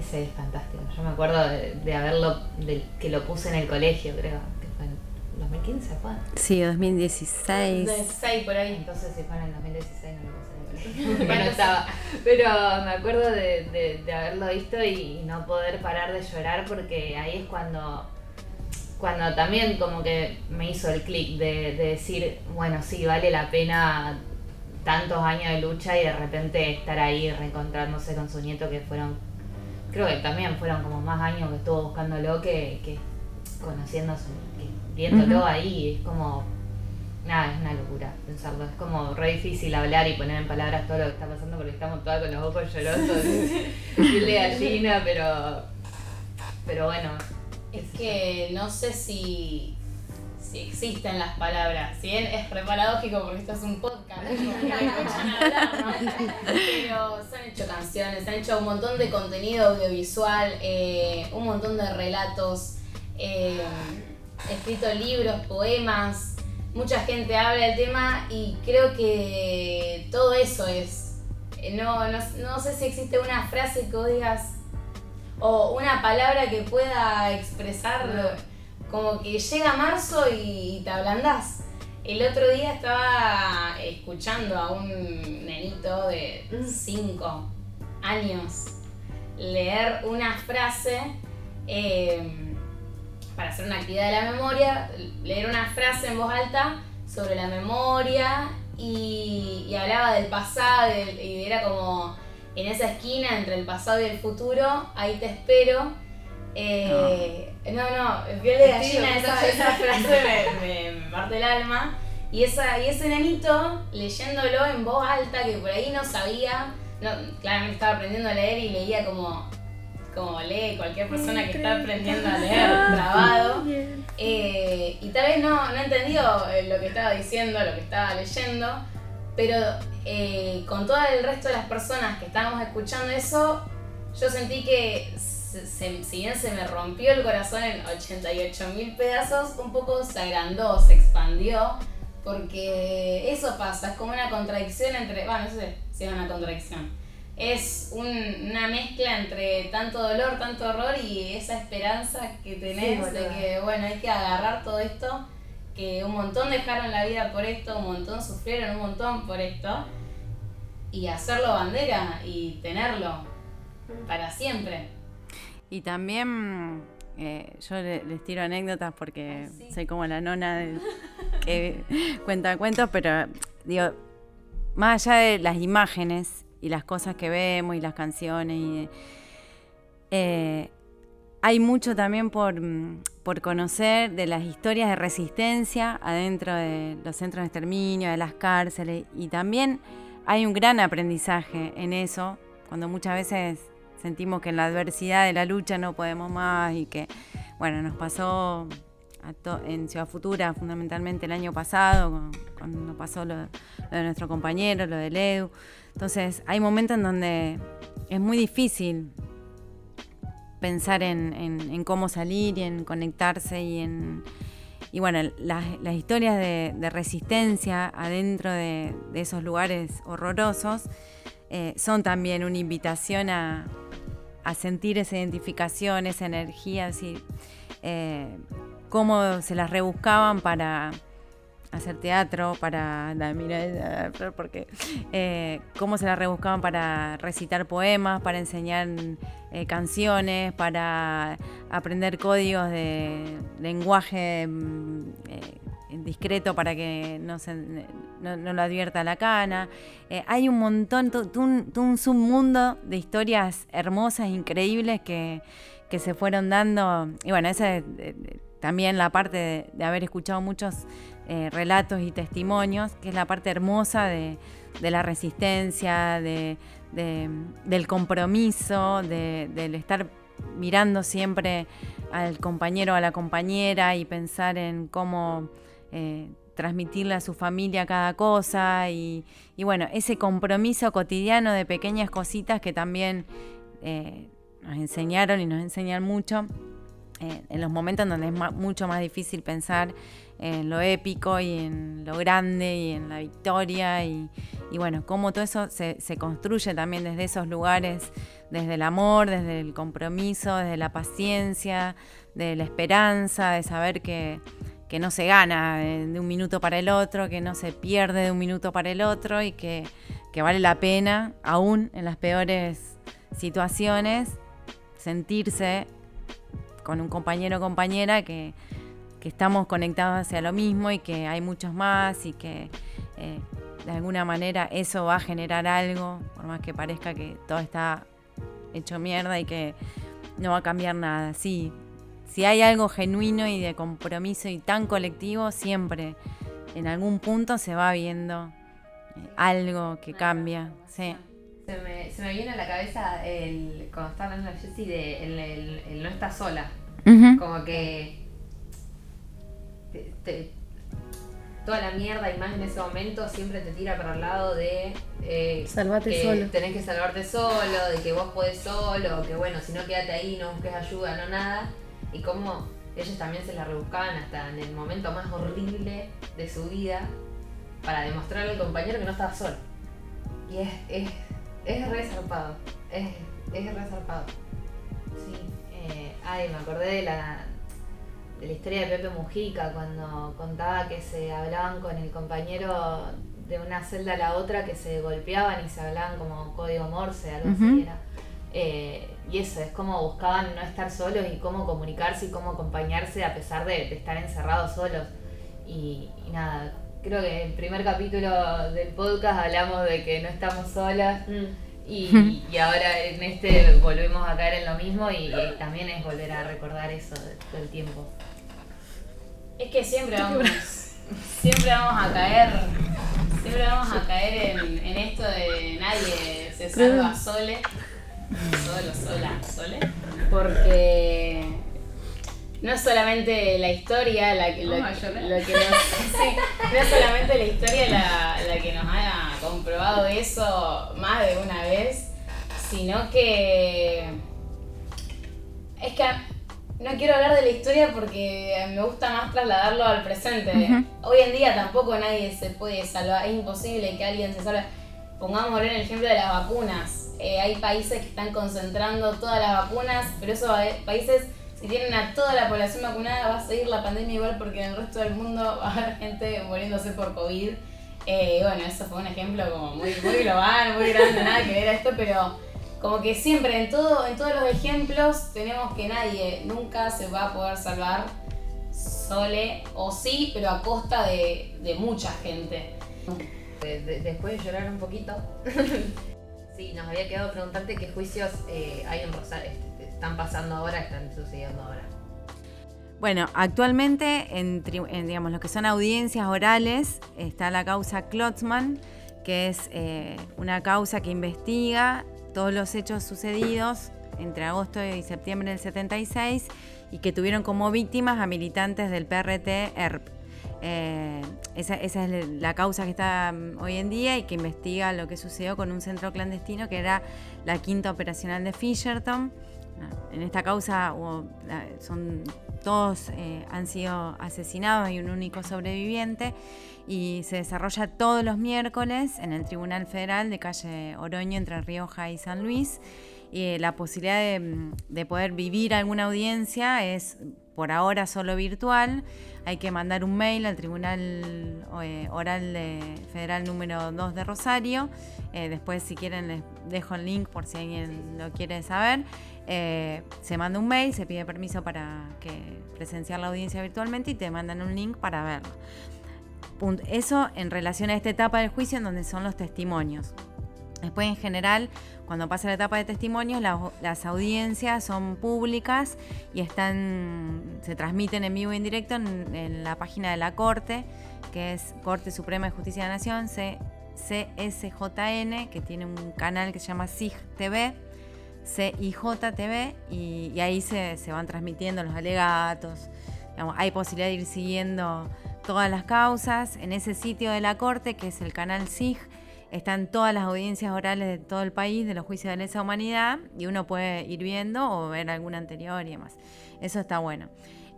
ese es fantástico. Yo me acuerdo de, de haberlo, de que lo puse en el colegio, creo, que fue en 2015, ¿fue? Sí, 2016. De seis por ahí. Entonces si fue en el 2016 no lo puse en el colegio, porque no estaba. Pero me acuerdo de, de- de haberlo visto y no poder parar de llorar porque ahí es cuando cuando también como que me hizo el clic de, de decir, bueno, sí, vale la pena tantos años de lucha y de repente estar ahí reencontrándose con su nieto que fueron, creo que también fueron como más años que estuvo buscándolo que, que conociéndose, que viéndolo ahí, es como, nada, es una locura pensarlo, es como re difícil hablar y poner en palabras todo lo que está pasando porque estamos todas con los ojos llorosos, piel de gallina, pero, pero bueno. Es que no sé si, si existen las palabras. Si bien es re paradójico porque esto es un podcast. Pero se han hecho canciones, se han hecho un montón de contenido audiovisual, eh, un montón de relatos, eh, escrito libros, poemas. Mucha gente habla del tema y creo que todo eso es. eh, No, no, no sé si existe una frase que digas o una palabra que pueda expresarlo. Como que llega marzo y te ablandás. El otro día estaba escuchando a un nenito de 5 años leer una frase eh, para hacer una actividad de la memoria, leer una frase en voz alta sobre la memoria y, y hablaba del pasado y era como en esa esquina entre el pasado y el futuro, ahí te espero. Eh, no, no, piel de gallina, esa, esa frase me, parte el alma. Y, esa, y ese nenito leyéndolo en voz alta, que por ahí no sabía, no, claramente estaba aprendiendo a leer y leía como, como lee cualquier persona que está aprendiendo a leer, trabado. Eh, y tal vez no, no entendió eh, lo que estaba diciendo, lo que estaba leyendo, pero eh, con todo el resto de las personas que estábamos escuchando eso, yo sentí que se- se- si bien se me rompió el corazón en 88 mil pedazos, un poco se agrandó, se expandió, porque eso pasa, es como una contradicción entre, bueno, no sé si es una contradicción, es un- una mezcla entre tanto dolor, tanto horror y esa esperanza que tenés Sí, de que, bueno, hay que agarrar todo esto, que un montón dejaron la vida por esto, un montón sufrieron un montón por esto, y hacerlo bandera y tenerlo para siempre. Y también eh, yo le- les tiro anécdotas porque soy como la nona del- que cuenta cuentos, pero digo, más allá de las imágenes y las cosas que vemos y las canciones, y, eh, hay mucho también por, por, conocer de las historias de resistencia adentro de los centros de exterminio, de las cárceles, y también hay un gran aprendizaje en eso, cuando muchas veces sentimos que en la adversidad de la lucha no podemos más y que, bueno, nos pasó en Ciudad Futura fundamentalmente el año pasado, cuando pasó lo, de nuestro compañero, lo del Edu. Entonces hay momentos en donde es muy difícil pensar en, cómo salir y en conectarse y en... Y bueno, las, historias de, resistencia adentro de, esos lugares horrorosos eh, son también una invitación a, sentir esa identificación, esa energía, así, eh, cómo se las rebuscaban para hacer teatro, para mira, porque eh, cómo se las rebuscaban para recitar poemas, para enseñar canciones, para aprender códigos de lenguaje mm, discreto para que no, se, no, lo advierta la cana. hay un montón, todo un, un, submundo de historias hermosas, increíbles que, que se fueron dando. Y bueno, esa es también la parte de, haber escuchado muchos eh, relatos y testimonios, que es la parte hermosa de, la resistencia, del compromiso, del estar mirando siempre al compañero o a la compañera y pensar en cómo eh, transmitirle a su familia cada cosa y, bueno, ese compromiso cotidiano de pequeñas cositas que también eh, nos enseñaron y nos enseñan mucho eh, en los momentos en donde es mucho más difícil pensar en lo épico y en lo grande y en la victoria y, bueno, cómo todo eso se, construye también desde esos lugares, desde el amor, desde el compromiso, desde la paciencia, de la esperanza, de saber que, no se gana de un minuto para el otro, que no se pierde de un minuto para el otro y que, que vale la pena, aún en las peores situaciones, sentirse con un compañero o compañera que, estamos conectados hacia lo mismo y que hay muchos más y que eh, de alguna manera eso va a generar algo, por más que parezca que todo está hecho mierda y que no va a cambiar nada. Sí, si hay algo genuino y de compromiso y tan colectivo, siempre en algún punto se va viendo eh, algo que cambia. Sí. Se me, se me viene a la cabeza el, cuando estaba hablando la Jessie de el, no está sola. Como que toda la mierda y más en ese momento siempre te tira para el lado de eh, Salvate solo. Tenés que salvarte solo, de que vos podés solo, que bueno, si no quédate ahí, no busques ayuda, no nada. Y como ellos también se la rebuscaban hasta en el momento más horrible de su vida para demostrarle al compañero que no estaba solo. Y es, es es re zarpado. Es, es re zarpado. Sí. Eh, ay, me acordé de la, de la historia de Pepe Mujica cuando contaba que se hablaban con el compañero de una celda a la otra que se golpeaban y se hablaban como código morse, algo así era. Eh, y eso, es como buscaban no estar solos y cómo comunicarse y cómo acompañarse a pesar de, estar encerrados solos. Y, nada, creo que en el primer capítulo del podcast hablamos de que no estamos solas. Mm. Y, y, ahora en este volvemos a caer en lo mismo y, también es volver a recordar eso todo el tiempo. Es que siempre vamos, siempre vamos a caer, siempre vamos a caer en, en esto de nadie se salva sole, solo, sola, sole, porque no es solamente la historia la, que, lo, que nos, no es solamente la historia la, la, que nos haya comprobado eso más de una vez, sino que es que no quiero hablar de la historia porque me gusta más trasladarlo al presente. Hoy en día tampoco nadie se puede salvar, es imposible que alguien se salve. Pongamos en el ejemplo de las vacunas. Eh, hay países que están concentrando todas las vacunas, pero esos países si tienen a toda la población vacunada, va a seguir la pandemia igual porque en el resto del mundo va a haber gente muriéndose por COVID. Eh, bueno, eso fue un ejemplo como muy, global, muy grande, nada que ver a esto, pero como que siempre en, todo, en todos los ejemplos tenemos que nadie nunca se va a poder salvar sole o sí, pero a costa de, mucha gente. después de llorar un poquito, Sí, nos había quedado preguntarte qué juicios eh, hay en Rosario, este, están pasando ahora, están sucediendo ahora. Bueno, actualmente en, digamos, lo que son audiencias orales está la causa Klotzmann, que es eh, una causa que investiga todos los hechos sucedidos entre agosto y septiembre del 76 y que tuvieron como víctimas a militantes del PRT ERP. Eh, esa, es la causa que está mm, hoy en día y que investiga lo que sucedió con un centro clandestino que era la quinta operacional de Fisherton. Ah, en esta causa son, todos eh, han sido asesinados, hay un único sobreviviente y se desarrolla todos los miércoles en el Tribunal Federal de calle Oroño entre Rioja y San Luis. Y eh, la posibilidad mm, de poder vivir alguna audiencia es por ahora solo virtual. Hay que mandar un mail al Tribunal eh, Oral Federal número 2 de Rosario. Eh, después, si quieren, les dejo el link por si alguien lo quiere saber. Eh, se manda un mail, se pide permiso para que presenciar la audiencia virtualmente y te mandan un link para verlo. Eso en relación a esta etapa del juicio en donde son los testimonios. Después, en general, cuando pasa la etapa de testimonios, las audiencias son públicas y están, se transmiten en vivo y en directo en, la página de la Corte, que es Corte Suprema de Justicia de la Nación, CSJN, que tiene un canal que se llama SIG TV, CIJ TV, y, ahí se, van transmitiendo los alegatos. hay posibilidad de ir siguiendo todas las causas en ese sitio de la Corte, que es el canal SIG están todas las audiencias orales de todo el país de los juicios de lesa humanidad y uno puede ir viendo o ver alguna anterior y demás. Eso está bueno.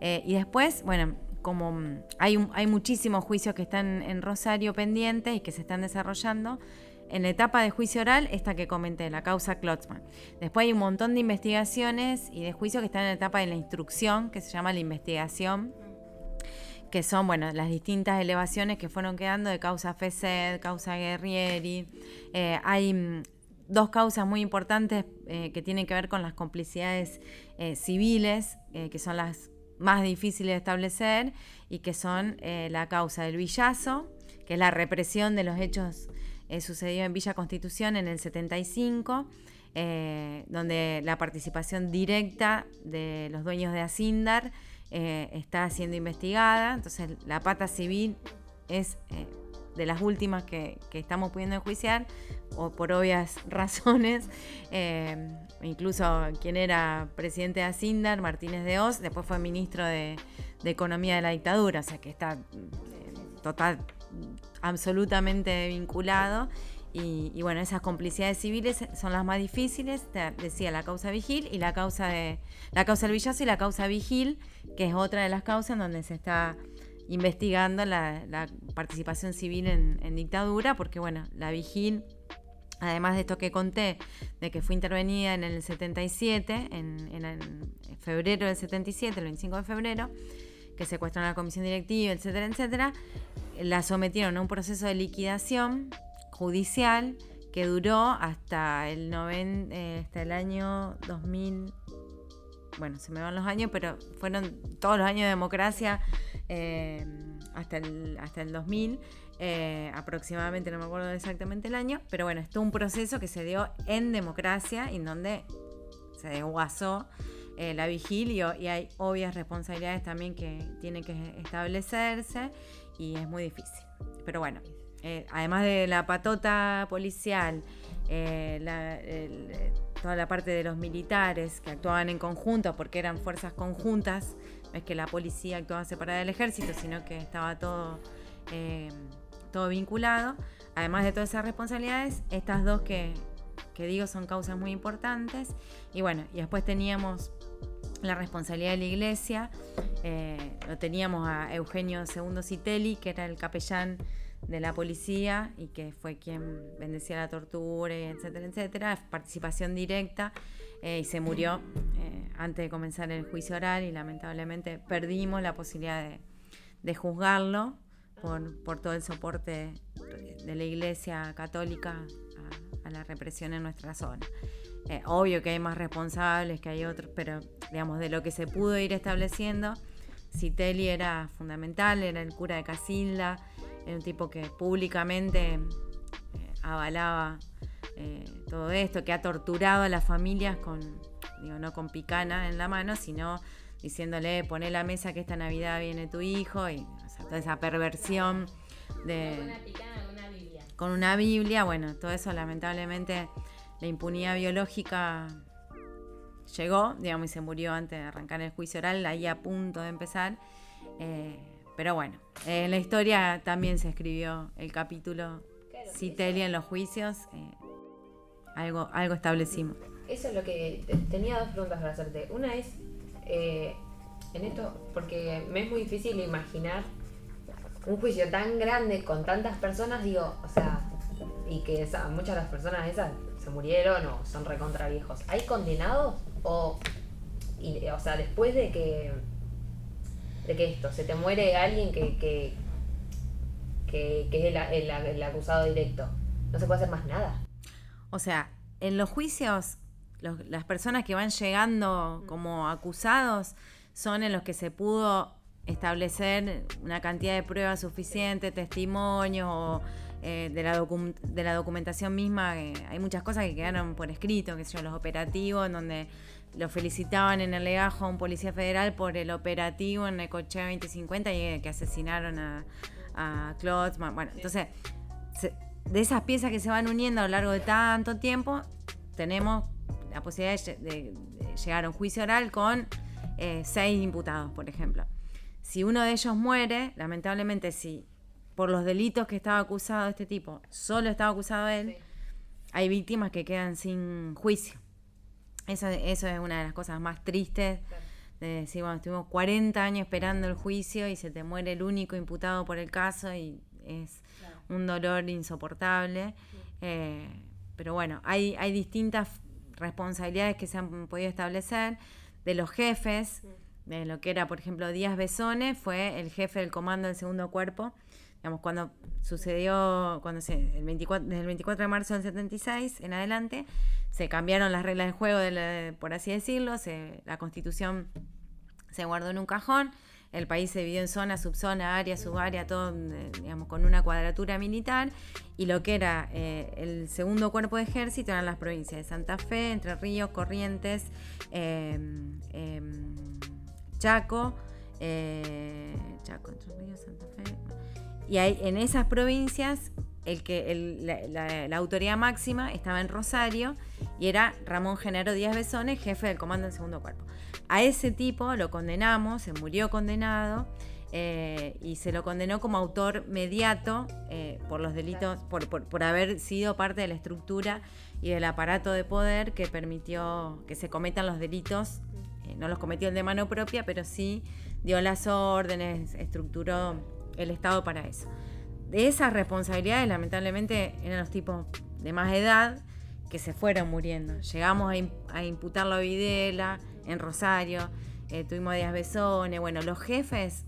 Eh, y después, bueno, como hay, hay muchísimos juicios que están en Rosario pendientes y que se están desarrollando, en la etapa de juicio oral, esta que comenté, la causa Klotzmann. Después hay un montón de investigaciones y de juicios que están en la etapa de la instrucción, que se llama la investigación que son bueno, las distintas elevaciones que fueron quedando de causa FESED, causa Guerrieri. Eh, hay mm, dos causas muy importantes eh, que tienen que ver con las complicidades eh, civiles, que son las más difíciles de establecer, y que son la causa del villazo, que es la represión de los hechos sucedidos en Villa Constitución en el 75. donde la participación directa de los dueños de Asindar eh, está siendo investigada, entonces la pata civil es eh, de las últimas que, estamos pudiendo enjuiciar, o por obvias razones. Eh, incluso quien era presidente de Asindar, Martínez de Oz, después fue ministro de, Economía de la dictadura, o sea que está total, absolutamente vinculado. Y, bueno, esas complicidades civiles son las más difíciles, decía la causa vigil y la causa de la causa del villazo y la causa vigil, que es otra de las causas en donde se está investigando la, participación civil en, dictadura, porque bueno, la vigil, además de esto que conté, de que fue intervenida en el 77, en, en febrero del 77, el 25 de febrero, que secuestraron a la comisión directiva, etcétera, etcétera, la sometieron a un proceso de liquidación judicial que duró hasta el, eh, hasta el año 2000. Bueno, se me van los años, pero fueron todos los años de democracia eh, hasta, el, hasta el 2000. Eh, aproximadamente, no me acuerdo exactamente el año, pero bueno, esto es un proceso que se dio en democracia, en donde se desguazó la vigilia y hay obvias responsabilidades también que tienen que establecerse y es muy difícil. Pero bueno, eh, además de la patota policial, eh, toda la parte de los militares que actuaban en conjunto porque eran fuerzas conjuntas, no es que la policía actuaba separada del ejército, sino que estaba todo, eh, todo vinculado. Además de todas esas responsabilidades, estas dos que, que digo son causas muy importantes. Y bueno, y después teníamos la responsabilidad de la iglesia, lo teníamos a Eugenio II Citelli, que era el capellán de la policía y que fue quien bendecía la tortura, etcétera, etcétera, participación directa eh, y se murió eh, antes de comenzar el juicio oral y lamentablemente perdimos la posibilidad de, juzgarlo por, todo el soporte de la Iglesia Católica a, la represión en nuestra zona. Eh, obvio que hay más responsables, que hay otros, pero digamos, de lo que se pudo ir estableciendo, Citelli era fundamental, era el cura de Casilda, era un tipo que públicamente eh, avalaba eh, todo esto, que ha torturado a las familias con, digo, no con picana en la mano, sino diciéndole, poné la mesa que esta Navidad viene tu hijo, y toda esa perversión de... Una picana con una Biblia. Con una Biblia, bueno, todo eso lamentablemente, la impunidad biológica llegó, digamos, y se murió antes de arrancar el juicio oral, ahí a punto de empezar. Eh, pero bueno, en la historia también se escribió el capítulo Citelia en los juicios. eh, algo, algo establecimos. Eso es lo que te- tenía dos preguntas para hacerte. Una es, eh, en esto, porque me es muy difícil imaginar un juicio tan grande con tantas personas, digo, o sea, y que esa- muchas de las personas esas se murieron o son recontra viejos. ¿Hay condenados? O, y- o sea, después de que, de que esto, se te muere alguien que, que, que, que es el, el- acusado directo, ¿no se puede hacer más nada? O sea, en los juicios, los- las personas que van llegando como acusados son en los que se pudo establecer una cantidad de pruebas suficiente, testimonios o eh, de, la de la documentación misma. hay muchas cosas que quedaron por escrito, que sé yo, los operativos, en donde lo felicitaban en el legajo a un policía federal por el operativo en Necochea 2050 y eh, que asesinaron a, a Klotzmann. Bueno, entonces se- de esas piezas que se van uniendo a lo largo de tanto tiempo, tenemos la posibilidad de, lle- de- de llegar a un juicio oral con eh, seis imputados, por ejemplo. Si uno de ellos muere, lamentablemente, si por los delitos que estaba acusado este tipo, solo estaba acusado él, hay víctimas que quedan sin juicio. Eso, eso es una de las cosas más tristes de decir, bueno, estuvimos 40 años esperando el juicio y se te muere el único imputado por el caso y es un dolor insoportable. Eh, pero bueno, hay, hay distintas responsabilidades que se han podido establecer. De los jefes, de lo que era, por ejemplo, Díaz Besone, fue el jefe del comando del segundo cuerpo. Digamos, cuando sucedió, cuando se, el 24, desde el 24 de marzo del 76 en adelante, se cambiaron las reglas del juego, por así decirlo, la constitución se guardó en un cajón, el país se dividió en zona, subzona, área, subárea, todo, eh, digamos, con una cuadratura militar, y lo que era eh, el segundo cuerpo de ejército eran las provincias de Santa Fe, Entre Ríos, Corrientes, eh, em, Chaco, eh, Chaco, Entre Ríos, Santa Fe, y hay, en esas provincias el que el- la, la- la autoridad máxima estaba en Rosario y era Ramón Genaro Díaz Besone, jefe del comando del segundo cuerpo. A ese tipo lo condenamos, se murió condenado eh, y se lo condenó como autor mediato eh, por los delitos, por, por- por haber sido parte de la estructura y del aparato de poder que permitió que se cometan los delitos. Eh, no los cometió el de mano propia, pero sí dio las órdenes, estructuró el Estado para eso. De esas responsabilidades, lamentablemente, eran los tipos de más edad que se fueron muriendo. Llegamos a, im- a imputarlo a Videla, en Rosario, eh, tuvimos a Díaz Besone, bueno, los jefes,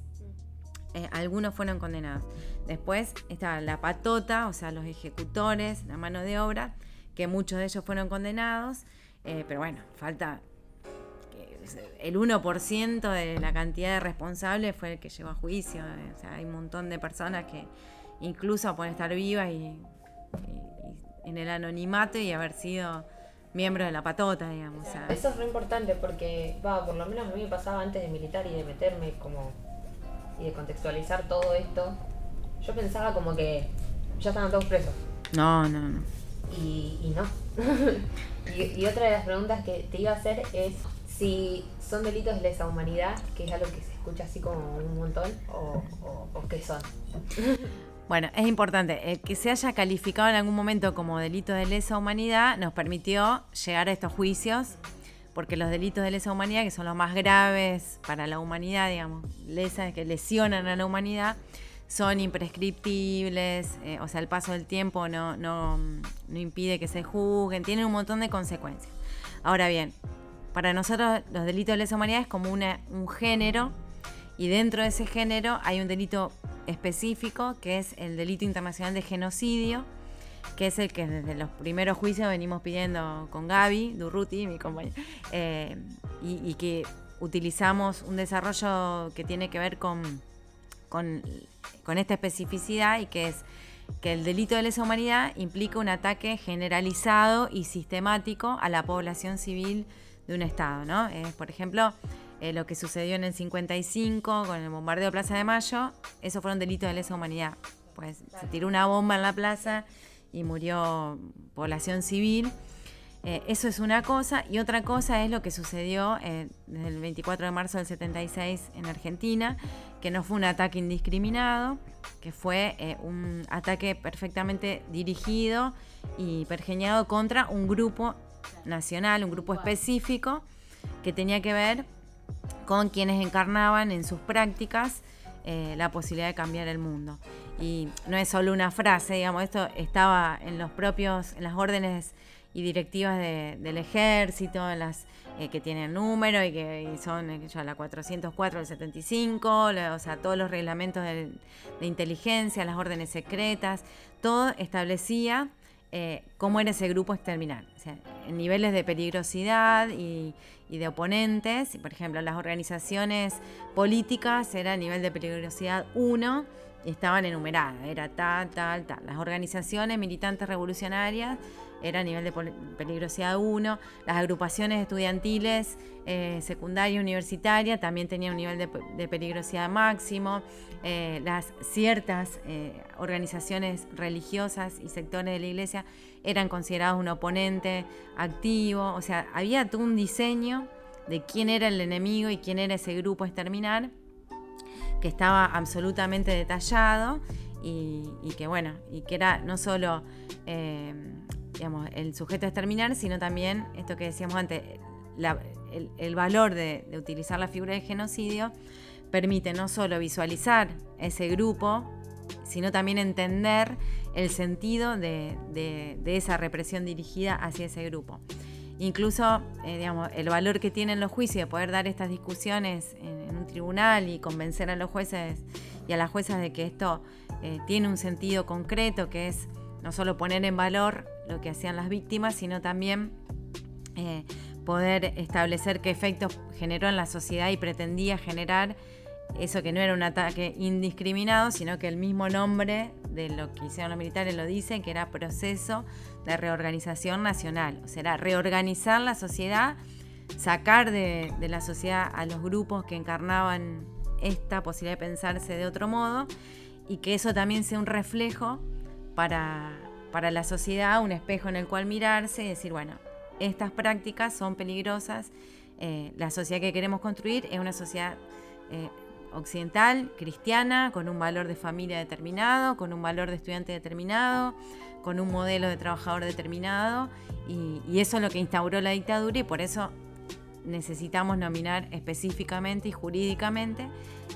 eh, algunos fueron condenados. Después estaba la patota, o sea, los ejecutores, la mano de obra, que muchos de ellos fueron condenados, eh, pero bueno, falta el 1% de la cantidad de responsables fue el que llevó a juicio. O sea, hay un montón de personas que incluso pueden estar vivas y, y- y en el anonimato y haber sido miembros de la patota, digamos. o sea, Eso es re importante porque, va, por lo menos a mí me pasaba antes de militar y de meterme como. y de contextualizar todo esto. Yo pensaba como que ya estaban todos presos. no, no, no. Y, y no. y, y otra de las preguntas que te iba a hacer es si son delitos de lesa humanidad, que es algo que se escucha así como un montón, o, qué son. Bueno, es importante. El que se haya calificado en algún momento como delito de lesa humanidad nos permitió llegar a estos juicios, porque los delitos de lesa humanidad, que son los más graves para la humanidad, digamos, lesas que lesionan a la humanidad, son imprescriptibles, eh, o sea, el paso del tiempo no, no, no impide que se juzguen, tienen un montón de consecuencias. Ahora bien, para nosotros los delitos de lesa humanidad es como una, un género y dentro de ese género hay un delito específico que es el delito internacional de genocidio, que es el que desde los primeros juicios venimos pidiendo con Gaby Durruti, mi compañera, eh, y, y que utilizamos un desarrollo que tiene que ver con, con, con esta especificidad y que es que el delito de lesa humanidad implica un ataque generalizado y sistemático a la población civil de un Estado, ¿no? por ejemplo, eh, lo que sucedió en el 55 con el bombardeo de Plaza de Mayo, eso fueron delitos de lesa humanidad. Pues se tiró una bomba en la plaza y murió población civil. Eh, eso es una cosa. Y otra cosa es lo que sucedió eh, desde el 24 de marzo del 76 en Argentina, que no fue un ataque indiscriminado, que fue eh, un ataque perfectamente dirigido y pergeñado contra un grupo nacional, un grupo específico, que tenía que ver con quienes encarnaban en sus prácticas la posibilidad de cambiar el mundo. Y no es solo una frase, digamos, esto estaba en los propios, en las órdenes y directivas del ejército, en las eh, que tienen número y que son eh, ya la 404 del 75, o sea, todos los reglamentos de, inteligencia, las órdenes secretas, todo establecía eh, cómo era ese grupo sea, en niveles de peligrosidad y, y de oponentes, por ejemplo, las organizaciones políticas era nivel de peligrosidad 1 y estaban enumeradas, era tal, tal, tal. Las organizaciones militantes revolucionarias era nivel de peligrosidad 1. Las agrupaciones estudiantiles, eh, secundaria, universitaria, también tenían un nivel de, peligrosidad máximo. Eh, las ciertas eh, organizaciones religiosas y sectores de la iglesia eran considerados un oponente activo. O sea, había todo un diseño de quién era el enemigo y quién era ese grupo exterminar, que estaba absolutamente detallado y, que bueno, y que era no solo el sujeto es terminar, sino también esto que decíamos antes, el, valor de, utilizar la figura de genocidio permite no solo visualizar ese grupo, sino también entender el sentido de, esa represión dirigida hacia ese grupo. Incluso, eh, digamos, el valor que tienen los juicios de poder dar estas discusiones en, un tribunal y convencer a los jueces y a las juezas de que esto eh, tiene un sentido concreto, que es no solo poner en valor lo que hacían las víctimas, sino también eh, poder establecer qué efectos generó en la sociedad y pretendía generar eso que no era un ataque indiscriminado, sino que el mismo nombre de lo que hicieron los militares lo dice, que era proceso de reorganización nacional. O sea, reorganizar la sociedad, sacar de la sociedad a los grupos que encarnaban esta posibilidad de pensarse de otro modo y que eso también sea un reflejo para, para la sociedad, un espejo en el cual mirarse y decir, bueno, estas prácticas son peligrosas, eh, la sociedad que queremos construir es una sociedad eh, occidental, cristiana, con un valor de familia determinado, con un valor de estudiante determinado, con un modelo de trabajador determinado, y, eso es lo que instauró la dictadura y por eso necesitamos nominar específicamente y jurídicamente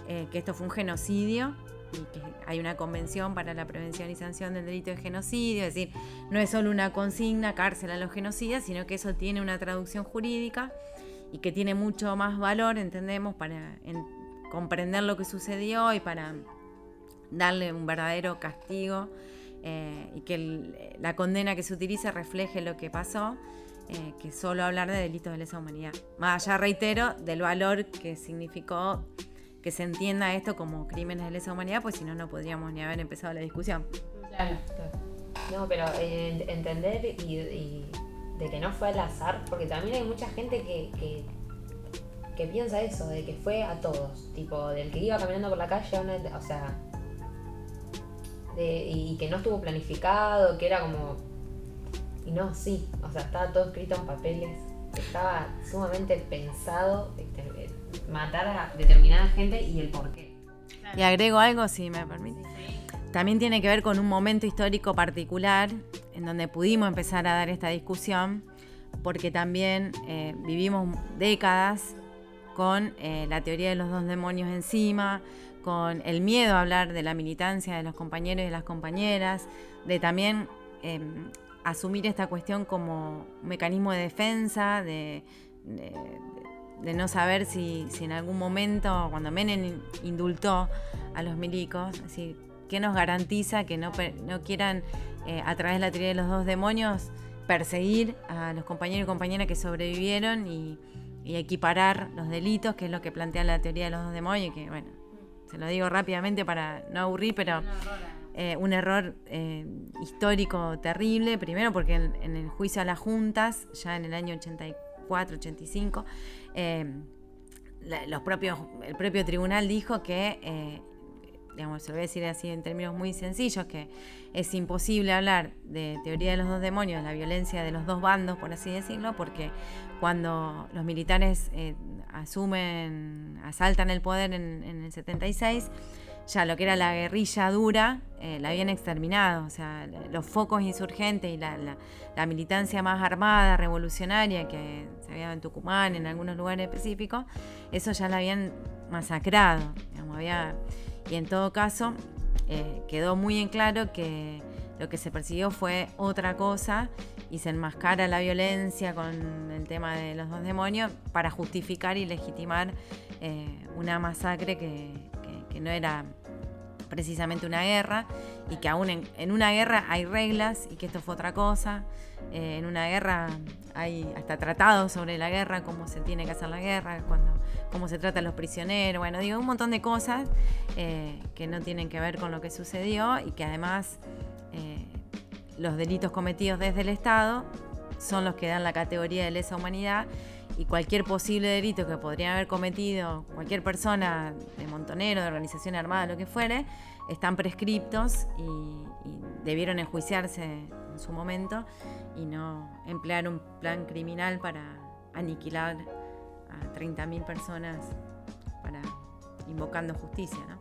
eh, que esto fue un genocidio y que hay una convención para la prevención y sanción del delito de genocidio, es decir, no es solo una consigna cárcel a los genocidas, sino que eso tiene una traducción jurídica y que tiene mucho más valor, entendemos, para comprender lo que sucedió y para darle un verdadero castigo eh, y que la condena que se utilice refleje lo que pasó. Eh, que solo hablar de delitos de lesa humanidad. Más allá, reitero, del valor que significó que se entienda esto como crímenes de lesa humanidad, pues si no, no podríamos ni haber empezado la discusión. Claro. No, pero eh, entender y, de que no fue al azar, porque también hay mucha gente que, que, piensa eso, de que fue a todos, tipo, del que iba caminando por la calle, o sea, y que no estuvo planificado, que era como... Y no, sí, o sea, estaba todo escrito en papeles, estaba sumamente pensado, matar a determinada gente y el por qué. Y agrego algo, si me permite. También tiene que ver con un momento histórico particular en donde pudimos empezar a dar esta discusión, porque también eh, vivimos décadas con eh, la teoría de los dos demonios encima, con el miedo a hablar de la militancia de los compañeros y de las compañeras, de también em, asumir esta cuestión como un mecanismo de defensa, de, de no saber si, en algún momento, cuando Menem indultó a los milicos, así, ¿qué nos garantiza que no, no quieran, eh, a través de la teoría de los dos demonios, perseguir a los compañeros y compañeras que sobrevivieron y, equiparar los delitos, que es lo que plantea la teoría de los dos demonios, que bueno, se lo digo rápidamente para no aburrir, pero eh, un error eh, histórico terrible, primero porque en, el juicio a las juntas, ya en el año 84, 85, los propios, el propio tribunal dijo que digamos, se lo voy a decir así en términos muy sencillos, que es imposible hablar de teoría de los dos demonios, la violencia de los dos bandos, por así decirlo, porque cuando los militares eh, asumen, asaltan el poder en, el 76, ya lo que era la guerrilla dura eh, la habían exterminado, o sea, los focos insurgentes y la, militancia más armada, revolucionaria que se había en Tucumán, en algunos lugares específicos, eso ya la habían masacrado, había y en todo caso, eh, quedó muy en claro que lo que se persiguió fue otra cosa y se enmascara la violencia con el tema de los dos demonios para justificar y legitimar eh, una masacre que, no era precisamente una guerra y que aún en, una guerra hay reglas y que esto fue otra cosa. Eh, en una guerra hay hasta tratados sobre la guerra, cómo se tiene que hacer la guerra, cuando cómo se tratan los prisioneros, bueno, digo, un montón de cosas eh, que no tienen que ver con lo que sucedió y que además eh, los delitos cometidos desde el Estado son los que dan la categoría de lesa humanidad y cualquier posible delito que podría haber cometido cualquier persona de montonero, de organización armada, lo que fuere, están prescriptos y, y debieron enjuiciarse en su momento y no emplear un plan criminal para aniquilar a 30.000 personas para invocando justicia, ¿no?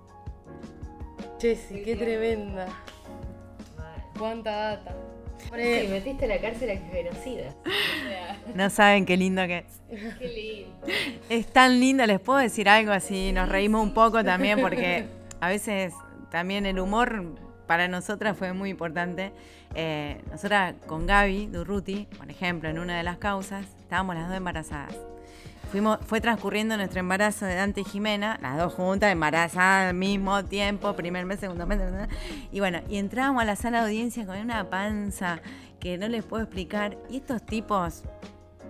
Jessy, qué tremenda. Cuánta data. Sí, metiste la cárcel a genocida. No saben qué lindo que es. Qué lindo. Es tan lindo, les puedo decir algo así, nos reímos un poco también porque a veces también el humor para nosotras fue muy importante. Eh, nosotras con Gaby Durruti, por ejemplo, en una de las causas, estábamos las dos embarazadas fue transcurriendo nuestro embarazo de Dante y Jimena, las dos juntas, embarazadas al mismo tiempo, primer mes, segundo mes, y bueno, y entrábamos a la sala de audiencia con una panza que no les puedo explicar, y estos tipos,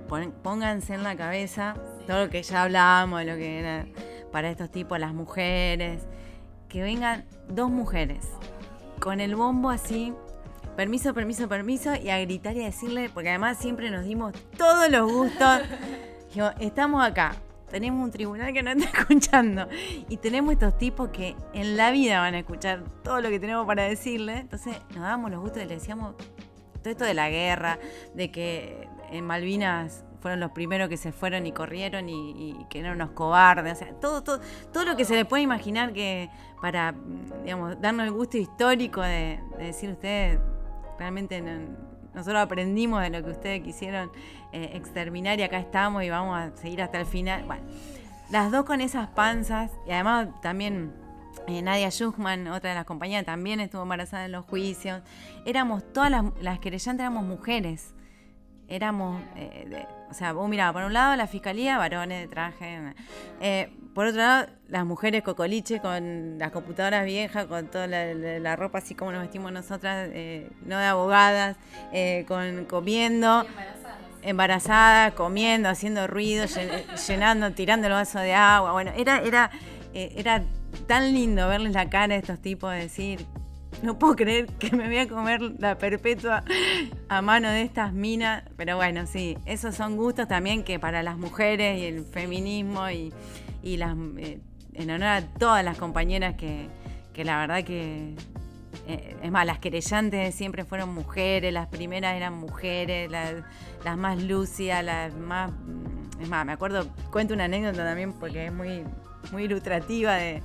pónganse en la cabeza todo lo que ya hablábamos, lo que era para estos tipos, las mujeres, que vengan dos mujeres con el bombo así, permiso, permiso, permiso, y a gritar y a decirle, porque además siempre nos dimos todos los gustos estamos acá, tenemos un tribunal que no está escuchando y tenemos estos tipos que en la vida van a escuchar todo lo que tenemos para decirle. Entonces nos damos los gustos y le decíamos todo esto de la guerra, de que en Malvinas fueron los primeros que se fueron y corrieron y, que eran unos cobardes, o sea, todo, todo, todo lo que se les puede imaginar que para, digamos, darnos el gusto histórico de, decir ustedes, realmente nosotros aprendimos de lo que ustedes quisieron eh, exterminar y acá estamos y vamos a seguir hasta el final. Bueno, las dos con esas panzas y además también eh, Nadia Schuchman, otra de las compañeras, también estuvo embarazada en los juicios. Éramos todas las, las querellantes, éramos mujeres. Éramos, eh, o sea, vos mirabas, por un lado la fiscalía, varones de traje. por otro lado, las mujeres cocoliche con las computadoras viejas, con toda la, ropa así como nos vestimos nosotras, no de abogadas, con comiendo embarazada, comiendo, haciendo ruido, llenando, tirando el vaso de agua. Bueno, era, era, eh, era tan lindo verles la cara a estos tipos de decir, no puedo creer que me voy a comer la perpetua a mano de estas minas. Pero bueno, sí, esos son gustos también que para las mujeres y el feminismo y, las, eh, en honor a todas las compañeras que, que la verdad que eh, es más, las querellantes siempre fueron mujeres, las primeras eran mujeres, las, más lúcidas, las más... Es más, me acuerdo, cuento una anécdota también porque es muy, muy ilustrativa de,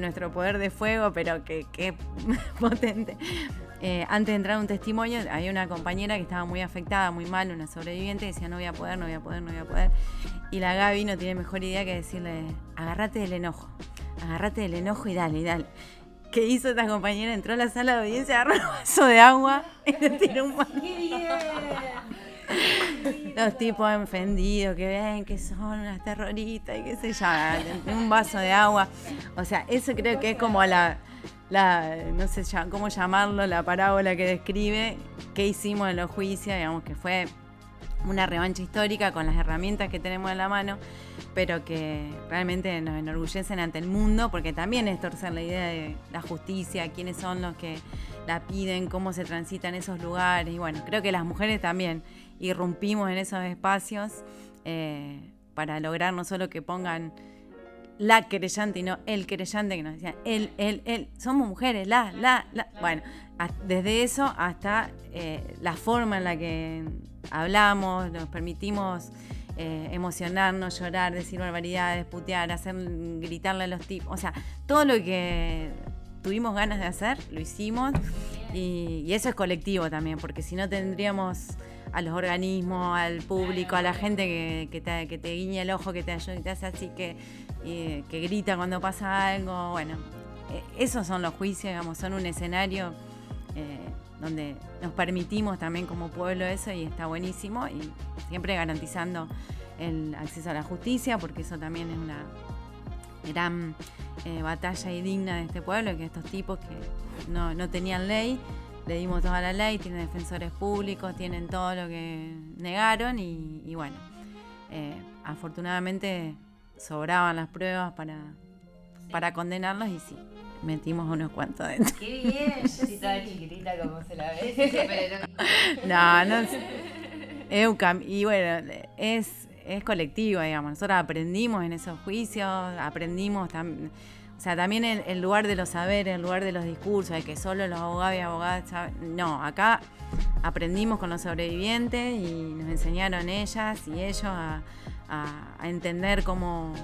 nuestro poder de fuego, pero que, es potente. Eh, antes de entrar un testimonio, había una compañera que estaba muy afectada, muy mal, una sobreviviente, que decía no voy a poder, no voy a poder, no voy a poder. Y la Gaby no tiene mejor idea que decirle, agárrate del enojo, agárrate del enojo y dale, y dale. ¿Qué hizo esta compañera? Entró a la sala de audiencia, agarró un vaso de agua y le tiró un. ¡Qué bien! Los tipos ofendidos que ven que son unas terroristas y qué sé yo, un vaso de agua. O sea, eso creo que es como la, la, no sé cómo llamarlo, la parábola que describe qué hicimos en los juicios, digamos que fue una revancha histórica con las herramientas que tenemos en la mano, pero que realmente nos enorgullecen ante el mundo, porque también es torcer la idea de la justicia, quiénes son los que la piden, cómo se transitan esos lugares, y bueno, creo que las mujeres también irrumpimos en esos espacios eh, para lograr no solo que pongan la querellante y no el querellante, que nos decían él, él, él, somos mujeres, la, la, la. Bueno, desde eso hasta eh, la forma en la que hablamos, nos permitimos eh, emocionarnos, llorar, decir barbaridades, putear, hacer gritarle a los tipos, o sea, todo lo que tuvimos ganas de hacer, lo hicimos y, eso es colectivo también, porque si no tendríamos a los organismos, al público, a la gente que, te, que te guiña el ojo, que te ayuda y te hace así que que grita cuando pasa algo. Bueno, eh, esos son los juicios, digamos, son un escenario eh, donde nos permitimos también como pueblo eso y está buenísimo y siempre garantizando el acceso a la justicia, porque eso también es una gran eh, batalla y digna de este pueblo, que estos tipos que no, tenían ley, le dimos toda la ley, tienen defensores públicos, tienen todo lo que negaron y, bueno, afortunadamente sobraban las pruebas para, para condenarlos y sí, metimos unos cuantos dentro. Qué bien, yo estaba chiquitita como se la ve. no, no. Es un y bueno, es, es colectivo, digamos. Nosotros aprendimos en esos juicios, aprendimos también. O sea, también el, lugar de los saberes, el lugar de los discursos, de que solo los abogados y abogadas saben. No, acá aprendimos con los sobrevivientes y nos enseñaron ellas y ellos a, entender cómo,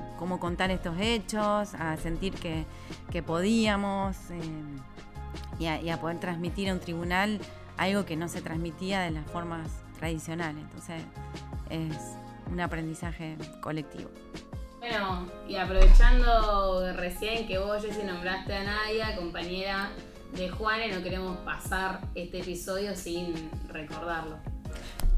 contar estos hechos, a sentir que, podíamos eh, y, a, poder transmitir a un tribunal algo que no se transmitía de las formas tradicionales. Entonces es un aprendizaje colectivo. Bueno, y aprovechando recién que vos, Jessy, nombraste a Nadia, compañera de Juane, no queremos pasar este episodio sin recordarlo.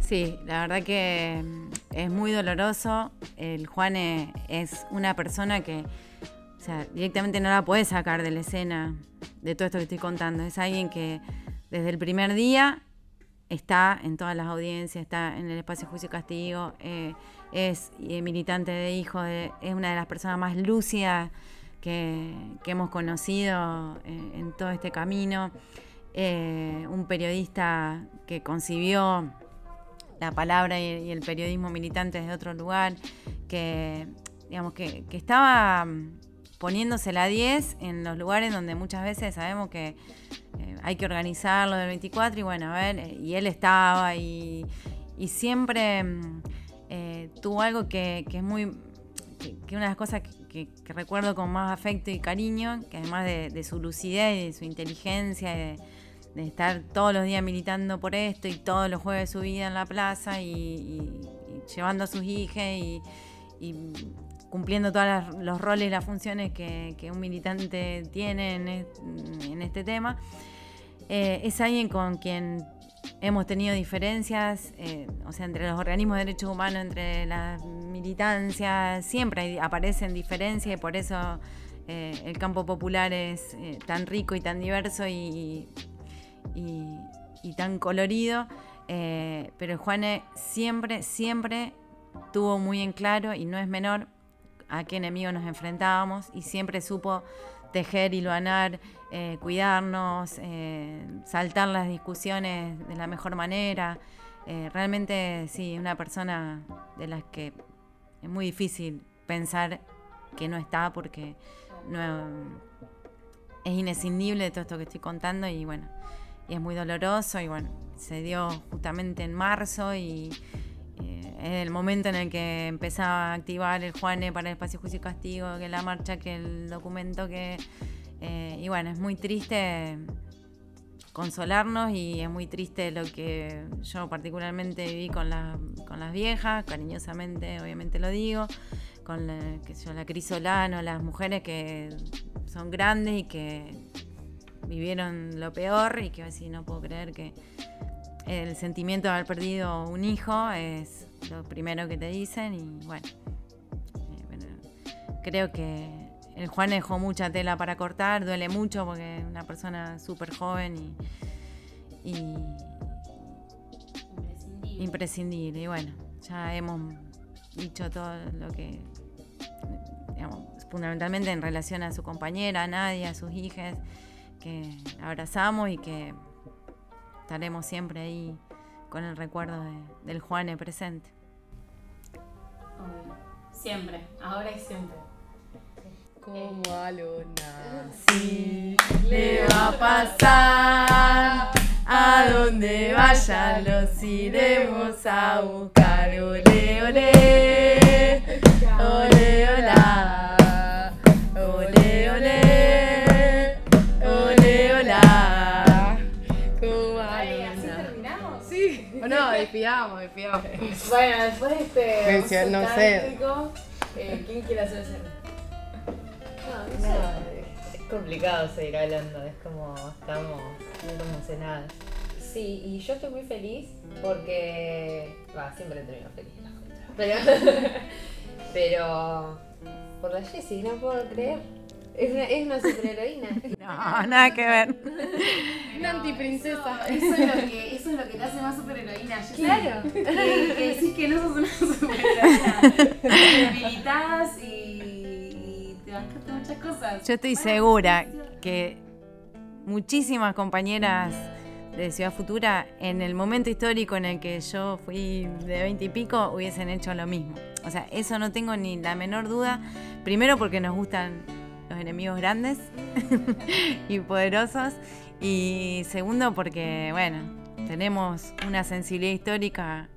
Sí, la verdad que mm, es muy doloroso. El Juane es una persona que, o sea, directamente no la puede sacar de la escena de todo esto que estoy contando. Es alguien que desde el primer día está en todas las audiencias, está en el espacio juicio y castigo, eh, es eh, militante de hijos, es una de las personas más lúcidas que, hemos conocido eh, en todo este camino. un periodista que concibió la palabra y, el periodismo militante desde otro lugar, que, digamos, que, estaba mm, poniéndose la 10 en los lugares donde muchas veces sabemos que eh, hay que organizarlo del 24 y bueno, a ver, eh, y él estaba y, siempre mm, eh, tuvo algo que, es muy, que, una de las cosas que, recuerdo con más afecto y cariño, que además de, de su lucidez y de su inteligencia, de, de estar todos los días militando por esto y todos los jueves su vida en la plaza y, llevando a sus hijas y, cumpliendo todos los roles y las funciones que, un militante tiene en, este tema. Eh, es alguien con quien hemos tenido diferencias, eh, o sea, entre los organismos de derechos humanos, entre las militancias, siempre aparecen diferencias y por eso eh, el campo popular es tan rico y tan diverso y tan colorido, eh, pero Juane siempre, siempre tuvo muy en claro, y no es menor, a qué enemigo nos enfrentábamos y siempre supo tejer, y eh, cuidarnos, eh, saltar las discusiones de la mejor manera. Eh, realmente sí, una persona de las que es muy difícil pensar que no está porque no, es inescindible todo esto que estoy contando y bueno, y es muy doloroso y bueno, se dio justamente en marzo y es el momento en el que empezaba a activar el Juane para el espacio juicio y castigo, que la marcha, que el documento, que... Eh, y bueno, es muy triste consolarnos y es muy triste lo que yo particularmente viví con, con las viejas, cariñosamente obviamente lo digo, con la, que yo, la Crisolano, las mujeres que son grandes y que vivieron lo peor y que así no puedo creer que el sentimiento de haber perdido un hijo es lo primero que te dicen y bueno, eh, creo que el Juan dejó mucha tela para cortar, duele mucho porque es una persona súper joven y, imprescindible. Y bueno, ya hemos dicho todo lo que, digamos, fundamentalmente en relación a su compañera, a Nadia, a sus hijas, que abrazamos y que estaremos siempre ahí con el recuerdo de, del Juane presente. Siempre, ahora y siempre. Como a lo Si le va a pasar, a donde vaya los iremos a buscar. Ole, ole, ole, hola. Ole, ole, ole, hola. Como a Ay, lo ¿así na- terminamos? Sí. O no, despidamos, despidamos. Bueno, después de este Mencio- no sé. eh, ¿quién quiere hacer ese? No, es complicado seguir hablando, es como estamos muy emocionadas. Sí, y yo estoy muy feliz porque. Va, siempre termino feliz las cosas. Pero. pero. Por la Jessie, no puedo creer. Es una, es una superheroína. No, nada que ver. Una antiprincesa. Eso, es lo que, eso es lo que te hace más superheroína. Yo sé Claro. Que, que decís que no sos una superheroína. Te militas y, bancaste muchas cosas. Yo estoy segura que muchísimas compañeras de Ciudad Futura, en el momento histórico en el que yo fui de 20 y pico, hubiesen hecho lo mismo. O sea, eso no tengo ni la menor duda. Primero porque nos gustan los enemigos grandes y poderosos. Y segundo porque, bueno, tenemos una sensibilidad histórica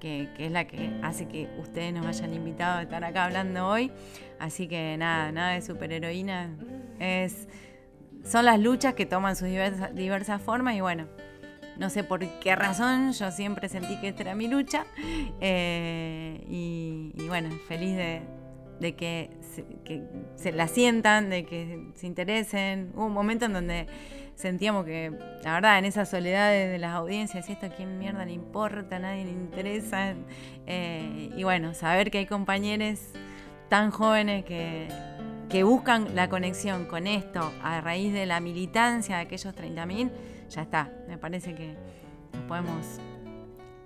que, que es la que hace que ustedes nos hayan invitado a estar acá hablando hoy. Así que nada, nada de superheroína. Es, son las luchas que toman sus diversas, formas y bueno, no sé por qué razón, yo siempre sentí que esta era mi lucha. Eh, y, bueno, feliz de, que, se, la sientan, de que se interesen. Hubo un momento en donde sentíamos que, la verdad, en esa soledad de, las audiencias, esto a quién mierda le importa, a nadie le interesa. Eh, y bueno, saber que hay compañeros tan jóvenes que, que buscan la conexión con esto a raíz de la militancia de aquellos 30.000, ya está. Me parece que nos podemos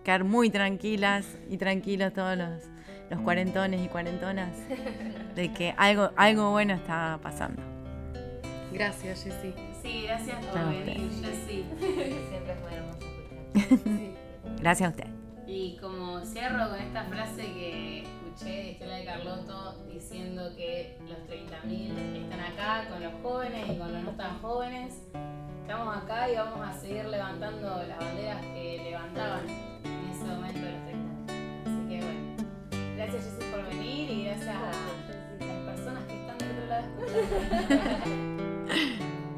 quedar muy tranquilas y tranquilos todos los, los cuarentones y cuarentonas de que algo, algo bueno está pasando. Gracias, Jessy. Sí, gracias por A venir, Jessy. Siempre es muy hermoso escuchar. Gracias a usted. Y como cierro con esta frase que escuché Estela de Carlotto diciendo que los 30.000 están acá con los jóvenes y con los no tan jóvenes, estamos acá y vamos a seguir levantando las banderas que levantaban en ese momento los 30.000. Así que bueno, gracias Jessy por venir y gracias a las personas que están del otro lado.